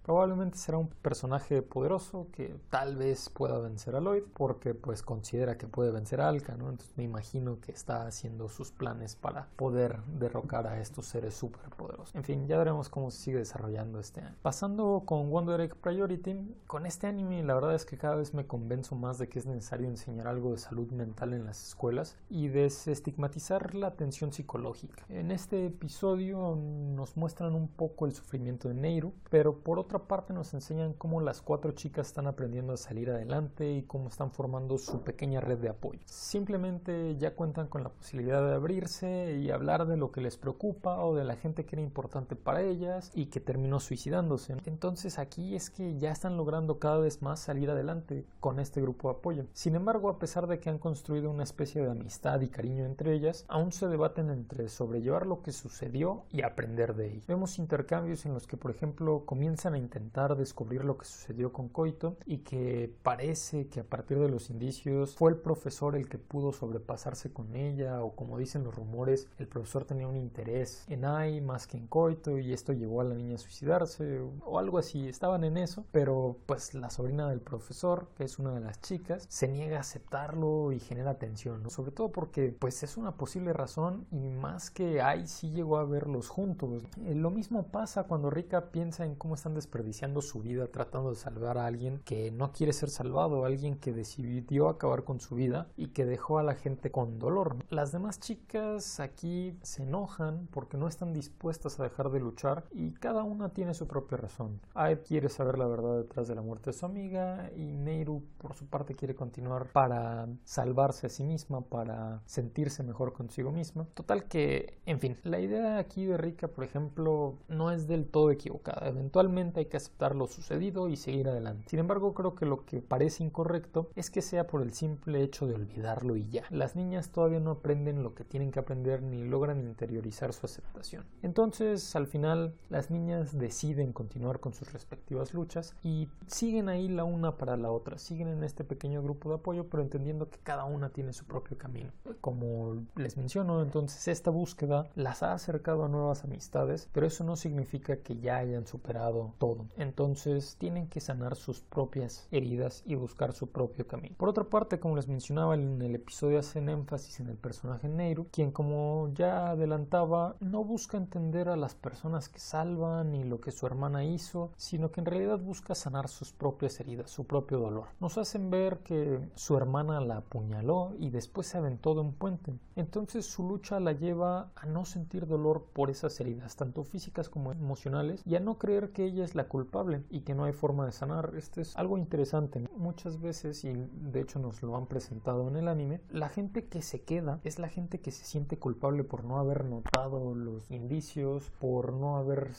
Probablemente será un personaje poderoso que tal vez pueda vencer a Lloyd porque pues considera que puede vencer a Alka, ¿no? Entonces me imagino que está haciendo sus planes para poder derrocar a estos seres súper poderosos. En fin, ya veremos cómo se sigue desarrollando este año. Pasando con Wonder Egg Priority, con este anime la verdad es que cada vez me convenzo más de que es necesario enseñar algo de salud mental en las escuelas y desestigmatizar la atención psicológica. En este episodio nos muestran un poco el sufrimiento de Neiru, pero por otra parte nos enseñan cómo las cuatro chicas están aprendiendo a salir adelante y cómo están formando su pequeña red de apoyo. Simplemente ya cuentan con la posibilidad de abrirse y hablar de lo que les preocupa o de la gente que era importante para ellas y que terminó suicidándose. Entonces aquí es que ya están logrando cada vez más salir adelante con este grupo de apoyo. Sin embargo, a pesar de que han construido una especie de amistad y cariño entre ellas, aún se debaten entre sobrellevar lo que sucedió y aprender de ello. Vemos intercambios en los que, por ejemplo, comienzan a intentar descubrir lo que sucedió con Coito y que parece que a partir de los indicios fue el profesor el que pudo sobrepasarse con ella o como dicen los rumores, el profesor tenía un interés en Ai más que en Coito y esto llevó a la niña a suicidarse o algo así, estaban en eso, pero pues la sobrina del profesor, que es una de las chicas, se niega a aceptarlo y genera tensión, ¿no? sobre todo porque pues es una posible razón y más que Ai sí llegó a verlos juntos. Eh, lo mismo pasa cuando Rika piensa en cómo están desperdiciando su vida tratando de salvar a alguien que no quiere ser salvado, alguien que decidió acabar con su vida y que dejó a la gente con dolor. Las demás chicas aquí se enojan porque no están dispuestas a dejar de luchar y cada una tiene su propia razón. Aed quiere saber la verdad detrás de la muerte de su amiga y Neiru por su parte quiere continuar para salvarse a sí misma, para sentirse mejor consigo misma. Total que, en fin, la idea aquí de Rika, por ejemplo, no es del todo equivocada. Eventualmente hay que aceptar lo sucedido y seguir adelante. Sin embargo, creo que lo que parece incorrecto es que sea por el simple hecho de olvidarlo y ya. Las niñas todavía no aprenden lo que tienen que aprender ni logran interiorizar su aceptación. Entonces, al final, las niñas deciden continuar con sus respectivas luchas y siguen ahí la una para la otra, siguen en este pequeño grupo de apoyo, pero entendiendo que cada una tiene su propio camino. Como les menciono, entonces esta búsqueda las ha acercado a nuevas amistades, pero eso no significa que ya hayan superado todo. Entonces tienen que sanar sus propias heridas y buscar su propio camino. Por otra parte, como les mencionaba en el episodio, hacen énfasis en el personaje Neiru, quien como ya adelantaba, no busca entender a las personas que salvan ni lo que su hermana hizo, sino que en realidad busca sanar sus propias heridas, su propio dolor. Nos hacen ver que su hermana la apuñaló y después se aventó de un puente. Entonces su lucha la lleva a no sentir dolor por esas heridas, tanto físicas como emocionales, y a no creer que ella es la culpable y que no hay forma de sanar. Esto es algo interesante. Muchas veces, y de hecho nos lo han presentado en el anime, la gente que se queda es la gente que se siente culpable por no haber notado los indicios, por no haber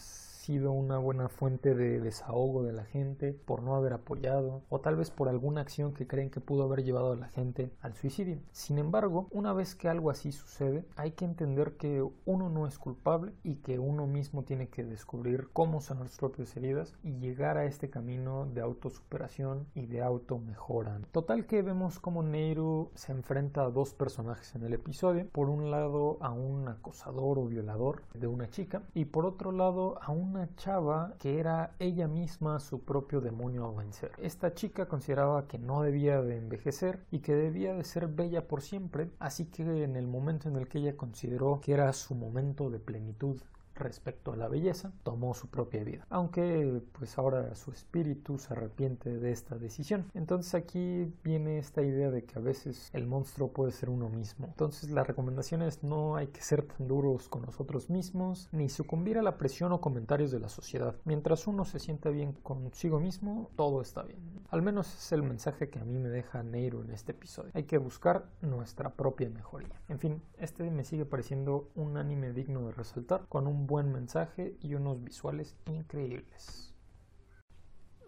sido una buena fuente de desahogo de la gente, por no haber apoyado, o tal vez por alguna acción que creen que pudo haber llevado a la gente al suicidio. Sin embargo, una vez que algo así sucede, hay que entender que uno no es culpable y que uno mismo tiene que descubrir cómo sanar sus propias heridas y llegar a este camino de autosuperación y de automejora. Total que vemos como Neiru se enfrenta a dos personajes en el episodio. Por un lado a un acosador o violador de una chica y por otro lado a un una chava que era ella misma su propio demonio a vencer. Esta chica consideraba que no debía de envejecer y que debía de ser bella por siempre, así que en el momento en el que ella consideró que era su momento de plenitud respecto a la belleza, tomó su propia vida. Aunque pues ahora su espíritu se arrepiente de esta decisión. Entonces aquí viene esta idea de que a veces el monstruo puede ser uno mismo. Entonces la recomendación es no hay que ser tan duros con nosotros mismos ni sucumbir a la presión o comentarios de la sociedad. Mientras uno se sienta bien consigo mismo, todo está bien. Al menos es el mensaje que a mí me deja Neiro en este episodio. Hay que buscar nuestra propia mejoría. En fin, este me sigue pareciendo un anime digno de resaltar con un buen mensaje y unos visuales increíbles.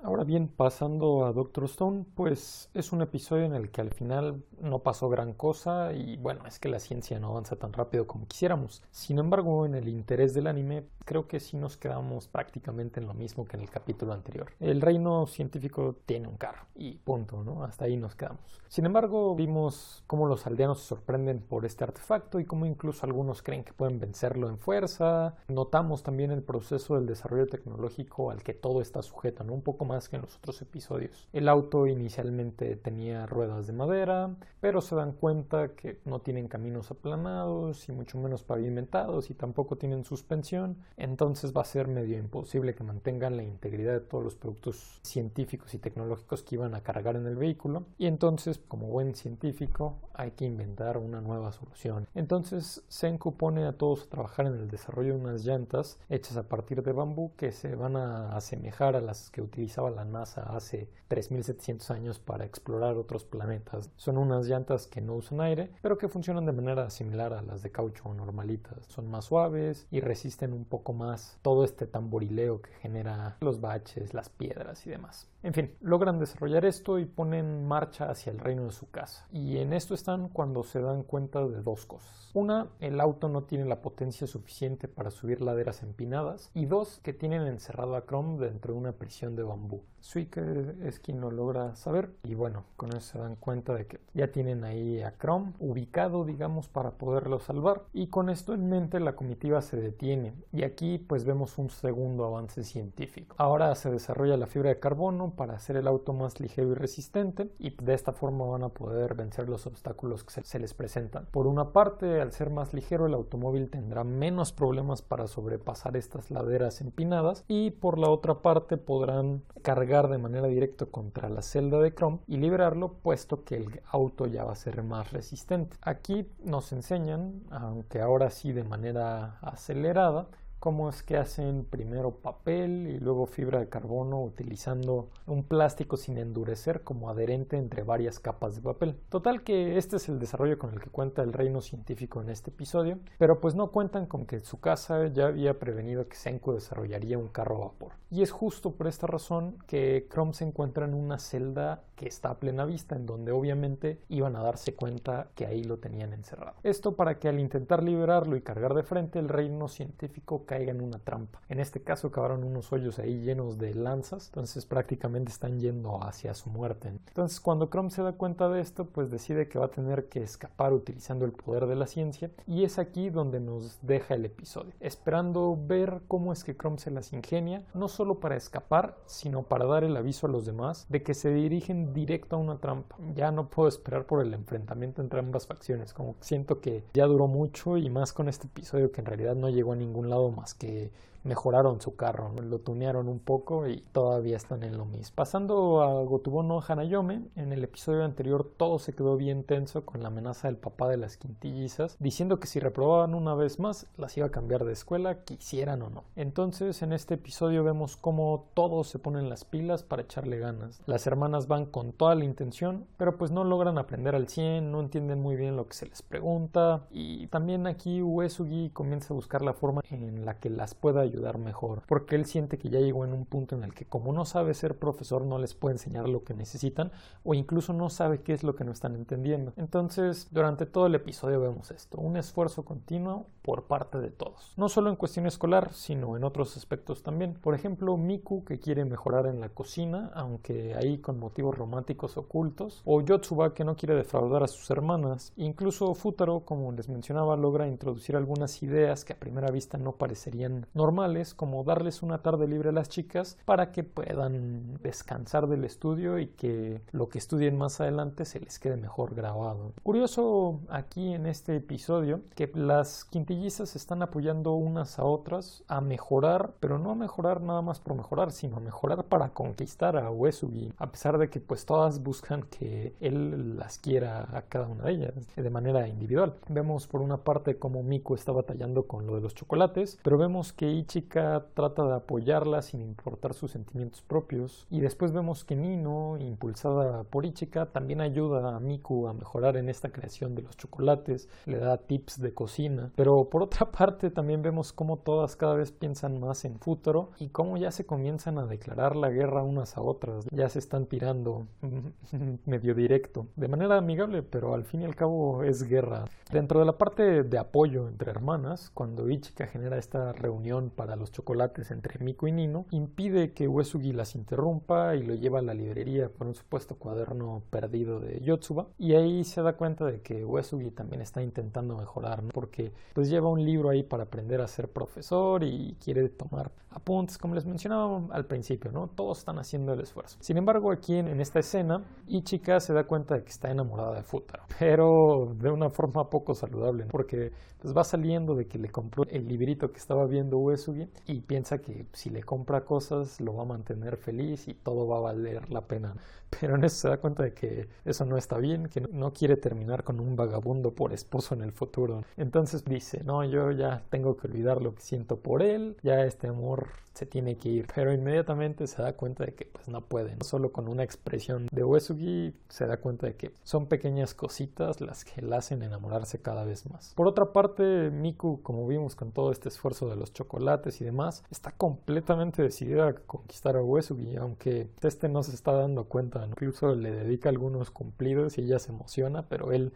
Ahora bien, pasando a Doctor Stone, pues es un episodio en el que al final no pasó gran cosa y bueno, es que la ciencia no avanza tan rápido como quisiéramos. Sin embargo, en el interés del anime, creo que sí nos quedamos prácticamente en lo mismo que en el capítulo anterior. El reino científico tiene un carro y punto, ¿no? Hasta ahí nos quedamos. Sin embargo, vimos cómo los aldeanos se sorprenden por este artefacto y cómo incluso algunos creen que pueden vencerlo en fuerza. Notamos también el proceso del desarrollo tecnológico al que todo está sujeto, ¿no? Un poco más que en los otros episodios. El auto inicialmente tenía ruedas de madera, pero se dan cuenta que no tienen caminos aplanados y mucho menos pavimentados y tampoco tienen suspensión, entonces va a ser medio imposible que mantengan la integridad de todos los productos científicos y tecnológicos que iban a cargar en el vehículo y entonces como buen científico hay que inventar una nueva solución. Entonces Senku pone a todos a trabajar en el desarrollo de unas llantas hechas a partir de bambú que se van a asemejar a las que utiliza la NASA hace 3700 años para explorar otros planetas. Son unas llantas que no usan aire, pero que funcionan de manera similar a las de caucho normalitas. Son más suaves y resisten un poco más todo este tamborileo que genera los baches, las piedras y demás. En fin, logran desarrollar esto y ponen marcha hacia el reino de su casa. Y en esto están cuando se dan cuenta de dos cosas. Una, el auto no tiene la potencia suficiente para subir laderas empinadas. Y dos, que tienen encerrado a Chrome dentro de una prisión de bambú. Suike es quien lo logra saber y bueno, con eso se dan cuenta de que ya tienen ahí a Chrome ubicado, digamos, para poderlo salvar y con esto en mente la comitiva se detiene y aquí pues vemos un segundo avance científico. Ahora se desarrolla la fibra de carbono para hacer el auto más ligero y resistente y de esta forma van a poder vencer los obstáculos que se les presentan. Por una parte, al ser más ligero el automóvil tendrá menos problemas para sobrepasar estas laderas empinadas y por la otra parte podrán cargar de manera directa contra la celda de Chrome y liberarlo puesto que el auto ya va a ser más resistente. Aquí nos enseñan, aunque ahora sí de manera acelerada, cómo es que hacen primero papel y luego fibra de carbono utilizando un plástico sin endurecer como adherente entre varias capas de papel. Total que este es el desarrollo con el que cuenta el reino científico en este episodio, pero pues no cuentan con que su casa ya había prevenido que Senku desarrollaría un carro a vapor. Y es justo por esta razón que Chrome se encuentra en una celda que está a plena vista, en donde obviamente iban a darse cuenta que ahí lo tenían encerrado. Esto para que al intentar liberarlo y cargar de frente el reino científico caiga en una trampa. En este caso acabaron unos hoyos ahí llenos de lanzas, entonces prácticamente están yendo hacia su muerte. Entonces cuando Chrome se da cuenta de esto, pues decide que va a tener que escapar utilizando el poder de la ciencia y es aquí donde nos deja el episodio, esperando ver cómo es que Chrome se las ingenia, no solo para escapar, sino para dar el aviso a los demás de que se dirigen directo a una trampa. Ya no puedo esperar por el enfrentamiento entre ambas facciones, como siento que ya duró mucho y más con este episodio que en realidad no llegó a ningún lado más que mejoraron su carro, lo tunearon un poco y todavía están en lo mismo. Pasando a Gotubono Hanayome, en el episodio anterior todo se quedó bien tenso con la amenaza del papá de las quintillizas, diciendo que si reprobaban una vez más las iba a cambiar de escuela, quisieran o no. Entonces en este episodio vemos cómo todos se ponen las pilas para echarle ganas. Las hermanas van con toda la intención, pero pues no logran aprender al 100, no entienden muy bien lo que se les pregunta y también aquí Uesugi comienza a buscar la forma en la que las pueda ayudar ayudar mejor, porque él siente que ya llegó en un punto en el que como no sabe ser profesor no les puede enseñar lo que necesitan o incluso no sabe qué es lo que no están entendiendo. Entonces, durante todo el episodio vemos esto, un esfuerzo continuo por parte de todos, no solo en cuestión escolar, sino en otros aspectos también. Por ejemplo, Miku que quiere mejorar en la cocina, aunque ahí con motivos románticos ocultos, o Yotsuba que no quiere defraudar a sus hermanas, incluso Futaro, como les mencionaba, logra introducir algunas ideas que a primera vista no parecerían normales como darles una tarde libre a las chicas para que puedan descansar del estudio y que lo que estudien más adelante se les quede mejor grabado. Curioso aquí en este episodio que las quintillizas están apoyando unas a otras a mejorar, pero no a mejorar nada más por mejorar, sino a mejorar para conquistar a Uesugi, a pesar de que pues todas buscan que él las quiera a cada una de ellas de manera individual. Vemos por una parte como Miku está batallando con lo de los chocolates, pero vemos que Ichi chica trata de apoyarla sin importar sus sentimientos propios. Y después vemos que Nino, impulsada por Ichika, también ayuda a Miku a mejorar en esta creación de los chocolates, le da tips de cocina. Pero por otra parte también vemos cómo todas cada vez piensan más en futuro y cómo ya se comienzan a declarar la guerra unas a otras. Ya se están tirando medio directo, de manera amigable, pero al fin y al cabo es guerra. Dentro de la parte de apoyo entre hermanas, cuando Ichika genera esta reunión para los chocolates entre Miko y Nino, impide que Uesugi las interrumpa y lo lleva a la librería por un supuesto cuaderno perdido de Yotsuba. Y ahí se da cuenta de que Uesugi también está intentando mejorar, porque pues lleva un libro ahí para aprender a ser profesor y quiere tomar apuntes, como les mencionaba al principio, ¿no? Todos están haciendo el esfuerzo. Sin embargo, aquí en, esta escena, Ichika se da cuenta de que está enamorada de Futaro, pero de una forma poco saludable, porque pues va saliendo de que le compró el librito que estaba viendo Uesugi y piensa que si le compra cosas lo va a mantener feliz y todo va a valer la pena. Pero en eso se da cuenta de que eso no está bien, que no quiere terminar con un vagabundo por esposo en el futuro. Entonces dice, no, yo ya tengo que olvidar lo que siento por él, ya este amor se tiene que ir. Pero inmediatamente se da cuenta de que pues no puede. No solo con una expresión de Uesugi se da cuenta de que son pequeñas cositas las que la hacen enamorarse cada vez más. Por otra parte, Miku, como vimos con todo este esfuerzo de los chocolates, y demás, está completamente decidida a conquistar a Uesugi, aunque este no se está dando cuenta, incluso le dedica algunos cumplidos y ella se emociona, pero él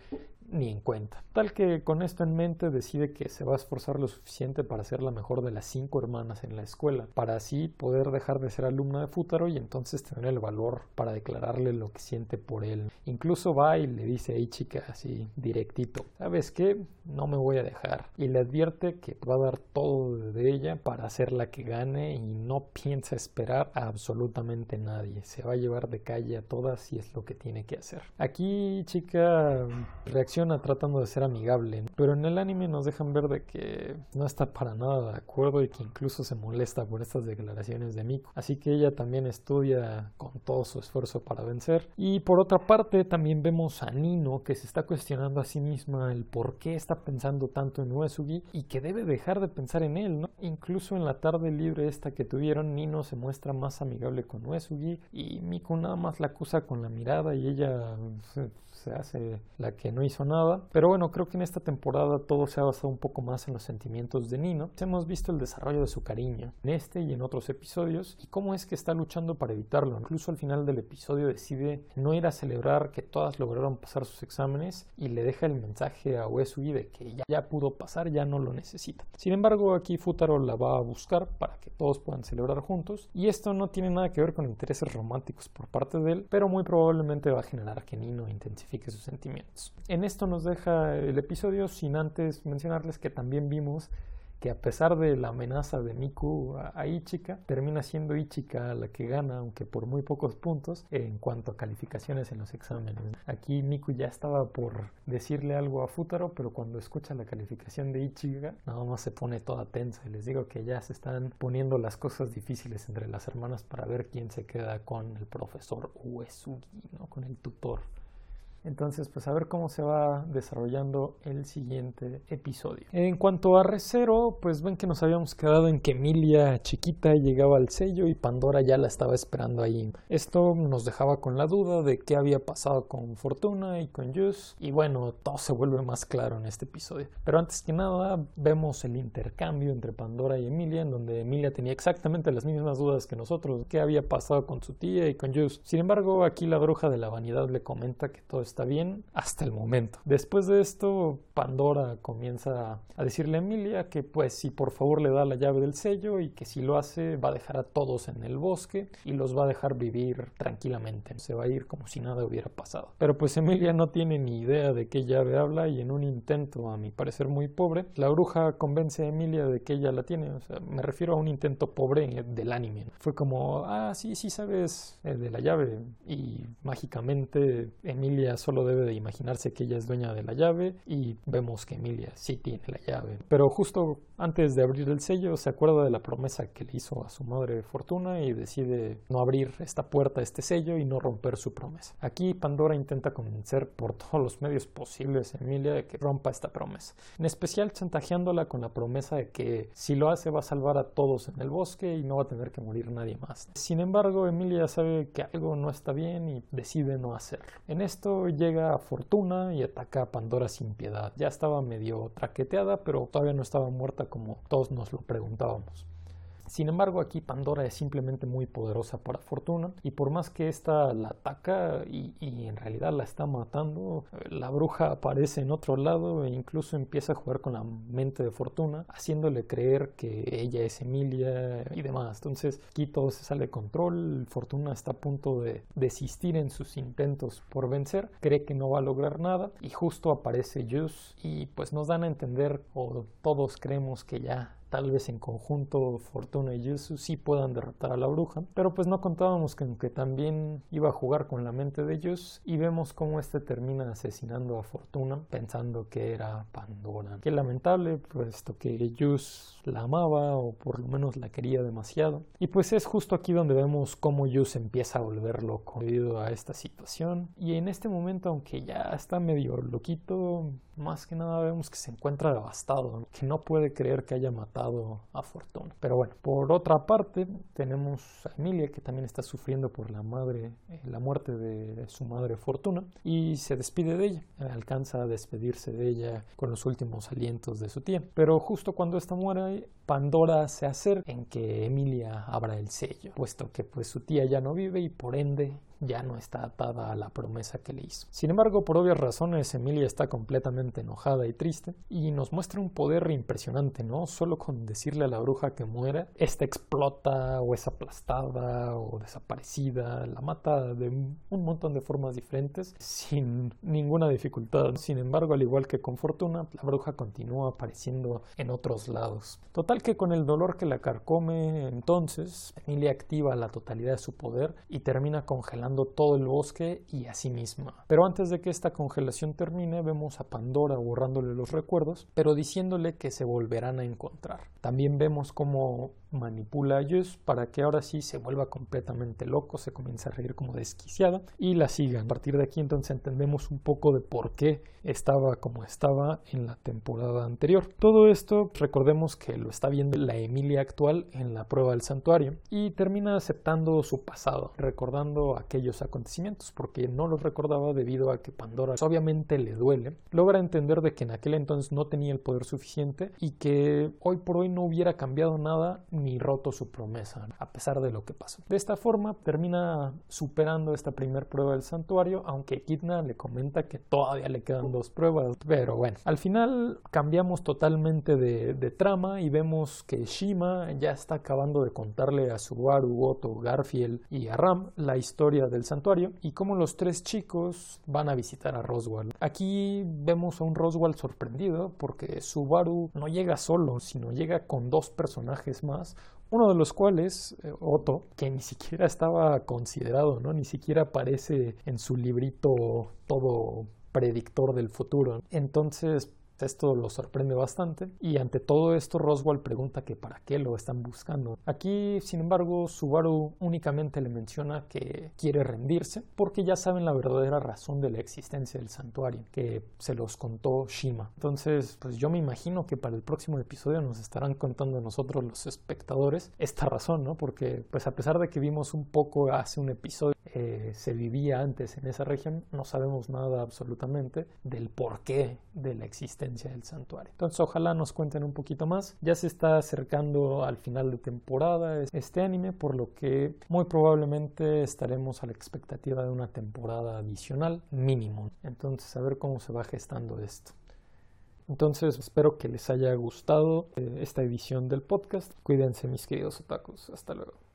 ni en cuenta. Tal que con esto en mente decide que se va a esforzar lo suficiente para ser la mejor de las cinco hermanas en la escuela, para así poder dejar de ser alumna de Futaro y entonces tener el valor para declararle lo que siente por él. Incluso va y le dice a Ichika así directito, ¿sabes qué? No me voy a dejar. Y le advierte que va a dar todo de ella para hacer la que gane y no piensa esperar a absolutamente nadie. Se va a llevar de calle a todas y es lo que tiene que hacer. Aquí Chica reacciona tratando de ser amigable, pero en el anime nos dejan ver de que no está para nada de acuerdo y que incluso se molesta por estas declaraciones de Miko. Así que ella también estudia con todo su esfuerzo para vencer. Y por otra parte también vemos a Nino que se está cuestionando a sí misma el por qué está pensando tanto en Uesugi y que debe dejar de pensar en él, ¿no? Incluso en la tarde libre esta que tuvieron, Nino se muestra más amigable con Uesugi y Miko nada más la acusa con la mirada y ella se hace la que no hizo nada. Pero bueno, creo que en esta temporada todo se ha basado un poco más en los sentimientos de Nino. Hemos visto el desarrollo de su cariño en este y en otros episodios y cómo es que está luchando para evitarlo. Incluso al final del episodio decide no ir a celebrar que todas lograron pasar sus exámenes y le deja el mensaje a Uesugi de que ya, ya pudo pasar, ya no lo necesita. Sin embargo, aquí Futaro la va a buscar para que todos puedan celebrar juntos y esto no tiene nada que ver con intereses románticos por parte de él, pero muy probablemente va a generar que Nino intensifique sus sentimientos. En esto nos deja el episodio sin antes mencionarles que también vimos que a pesar de la amenaza de Miku a, Ichika, termina siendo Ichika la que gana, aunque por muy pocos puntos, en cuanto a calificaciones en los exámenes. Aquí Miku ya estaba por decirle algo a Futaro, pero cuando escucha la calificación de Ichika, nada más se pone toda tensa. Y les digo que ya se están poniendo las cosas difíciles entre las hermanas para ver quién se queda con el profesor Uesugi, ¿no? con el tutor. Entonces, pues a ver cómo se va desarrollando el siguiente episodio. En cuanto a Recero, pues ven que nos habíamos quedado en que Emilia chiquita llegaba al sello y Pandora ya la estaba esperando ahí. Esto nos dejaba con la duda de qué había pasado con Fortuna y con Jus. Y bueno, todo se vuelve más claro en este episodio. Pero antes que nada, vemos el intercambio entre Pandora y Emilia, en donde Emilia tenía exactamente las mismas dudas que nosotros, qué había pasado con su tía y con Jus. Sin embargo, aquí la bruja de la vanidad le comenta que todo está bien hasta el momento. Después de esto, Pandora comienza a decirle a Emilia que pues si por favor le da la llave del sello y que si lo hace va a dejar a todos en el bosque y los va a dejar vivir tranquilamente. Se va a ir como si nada hubiera pasado. Pero pues Emilia no tiene ni idea de qué llave habla y en un intento a mi parecer muy pobre, la bruja convence a Emilia de que ella la tiene. O sea, me refiero a un intento pobre del anime. Fue como, ah, sí, sí sabes eh, de la llave y mágicamente Emilia solo debe de imaginarse que ella es dueña de la llave y vemos que Emilia sí tiene la llave. Pero justo antes de abrir el sello se acuerda de la promesa que le hizo a su madre Fortuna y decide no abrir esta puerta, este sello y no romper su promesa. Aquí Pandora intenta convencer por todos los medios posibles a Emilia de que rompa esta promesa. En especial chantajeándola con la promesa de que si lo hace va a salvar a todos en el bosque y no va a tener que morir nadie más. Sin embargo, Emilia sabe que algo no está bien y decide no hacerlo. En esto llega a Fortuna y ataca a Pandora sin piedad. Ya estaba medio traqueteada, pero todavía no estaba muerta como todos nos lo preguntábamos. Sin embargo, aquí Pandora es simplemente muy poderosa para Fortuna y por más que ésta la ataca y, en realidad la está matando, la bruja aparece en otro lado e incluso empieza a jugar con la mente de Fortuna, haciéndole creer que ella es Emilia y demás. Entonces aquí todo se sale de control, Fortuna está a punto de desistir en sus intentos por vencer, cree que no va a lograr nada y justo aparece Jus y pues nos dan a entender o todos creemos que ya tal vez en conjunto Fortuna y Jesus sí puedan derrotar a la bruja, pero pues no contábamos con que también iba a jugar con la mente de ellos y vemos cómo este termina asesinando a Fortuna pensando que era Pandora. Qué lamentable, puesto que Jus la amaba o por lo menos la quería demasiado. Y pues es justo aquí donde vemos cómo Jus empieza a volver loco debido a esta situación. Y en este momento, aunque ya está medio loquito, más que nada vemos que se encuentra devastado, que no puede creer que haya matado a Fortuna. Pero bueno, por otra parte tenemos a Emilia que también está sufriendo por la madre, eh, la muerte de su madre Fortuna y se despide de ella, alcanza a despedirse de ella con los últimos alientos de su tía. Pero justo cuando esta muere, Pandora se acerca en que Emilia abra el sello, puesto que pues su tía ya no vive y por ende ya no está atada a la promesa que le hizo. Sin embargo, por obvias razones, Emilia está completamente enojada y triste y nos muestra un poder impresionante, ¿no? Solo con decirle a la bruja que muera, esta explota o es aplastada o desaparecida, la mata de un montón de formas diferentes sin ninguna dificultad. Sin embargo, al igual que con Fortuna, la bruja continúa apareciendo en otros lados. Total que con el dolor que la carcome, entonces, Emilia activa la totalidad de su poder y termina congelando todo el bosque y a sí misma. Pero antes de que esta congelación termine, vemos a Pandora borrándole los recuerdos, pero diciéndole que se volverán a encontrar. También vemos cómo manipula a Jus para que ahora sí se vuelva completamente loco, se comienza a reír como desquiciada y la sigan. A partir de aquí entonces entendemos un poco de por qué estaba como estaba en la temporada anterior. Todo esto recordemos que lo está viendo la Emilia actual en la prueba del santuario y termina aceptando su pasado, recordando aquellos acontecimientos porque no los recordaba debido a que Pandora obviamente le duele. Logra entender de que en aquel entonces no tenía el poder suficiente y que hoy por hoy no hubiera cambiado nada ni roto su promesa, a pesar de lo que pasó. De esta forma termina superando esta primera prueba del santuario, aunque Kidna le comenta que todavía le quedan dos pruebas. Pero bueno, al final cambiamos totalmente de, de trama y vemos que Shima ya está acabando de contarle a Subaru, Otto, Garfield y a Ram la historia del santuario y cómo los tres chicos van a visitar a Roswell. Aquí vemos a un Roswell sorprendido porque Subaru no llega solo, sino llega con dos personajes más uno de los cuales, eh, Otto, que ni siquiera estaba considerado, ¿no? Ni siquiera aparece en su librito todo predictor del futuro. Entonces, esto lo sorprende bastante y ante todo esto Roswell pregunta que para qué lo están buscando. Aquí, sin embargo, Subaru únicamente le menciona que quiere rendirse porque ya saben la verdadera razón de la existencia del santuario, que se los contó Shima. Entonces, pues yo me imagino que para el próximo episodio nos estarán contando nosotros los espectadores esta razón, ¿no? Porque pues a pesar de que vimos un poco hace un episodio eh, se vivía antes en esa región, no sabemos nada absolutamente del porqué de la existencia del santuario. Entonces ojalá nos cuenten un poquito más. Ya se está acercando al final de temporada este anime, por lo que muy probablemente estaremos a la expectativa de una temporada adicional mínimo. Entonces a ver cómo se va gestando esto. Entonces espero que les haya gustado eh, esta edición del podcast. Cuídense mis queridos otakus. Hasta luego.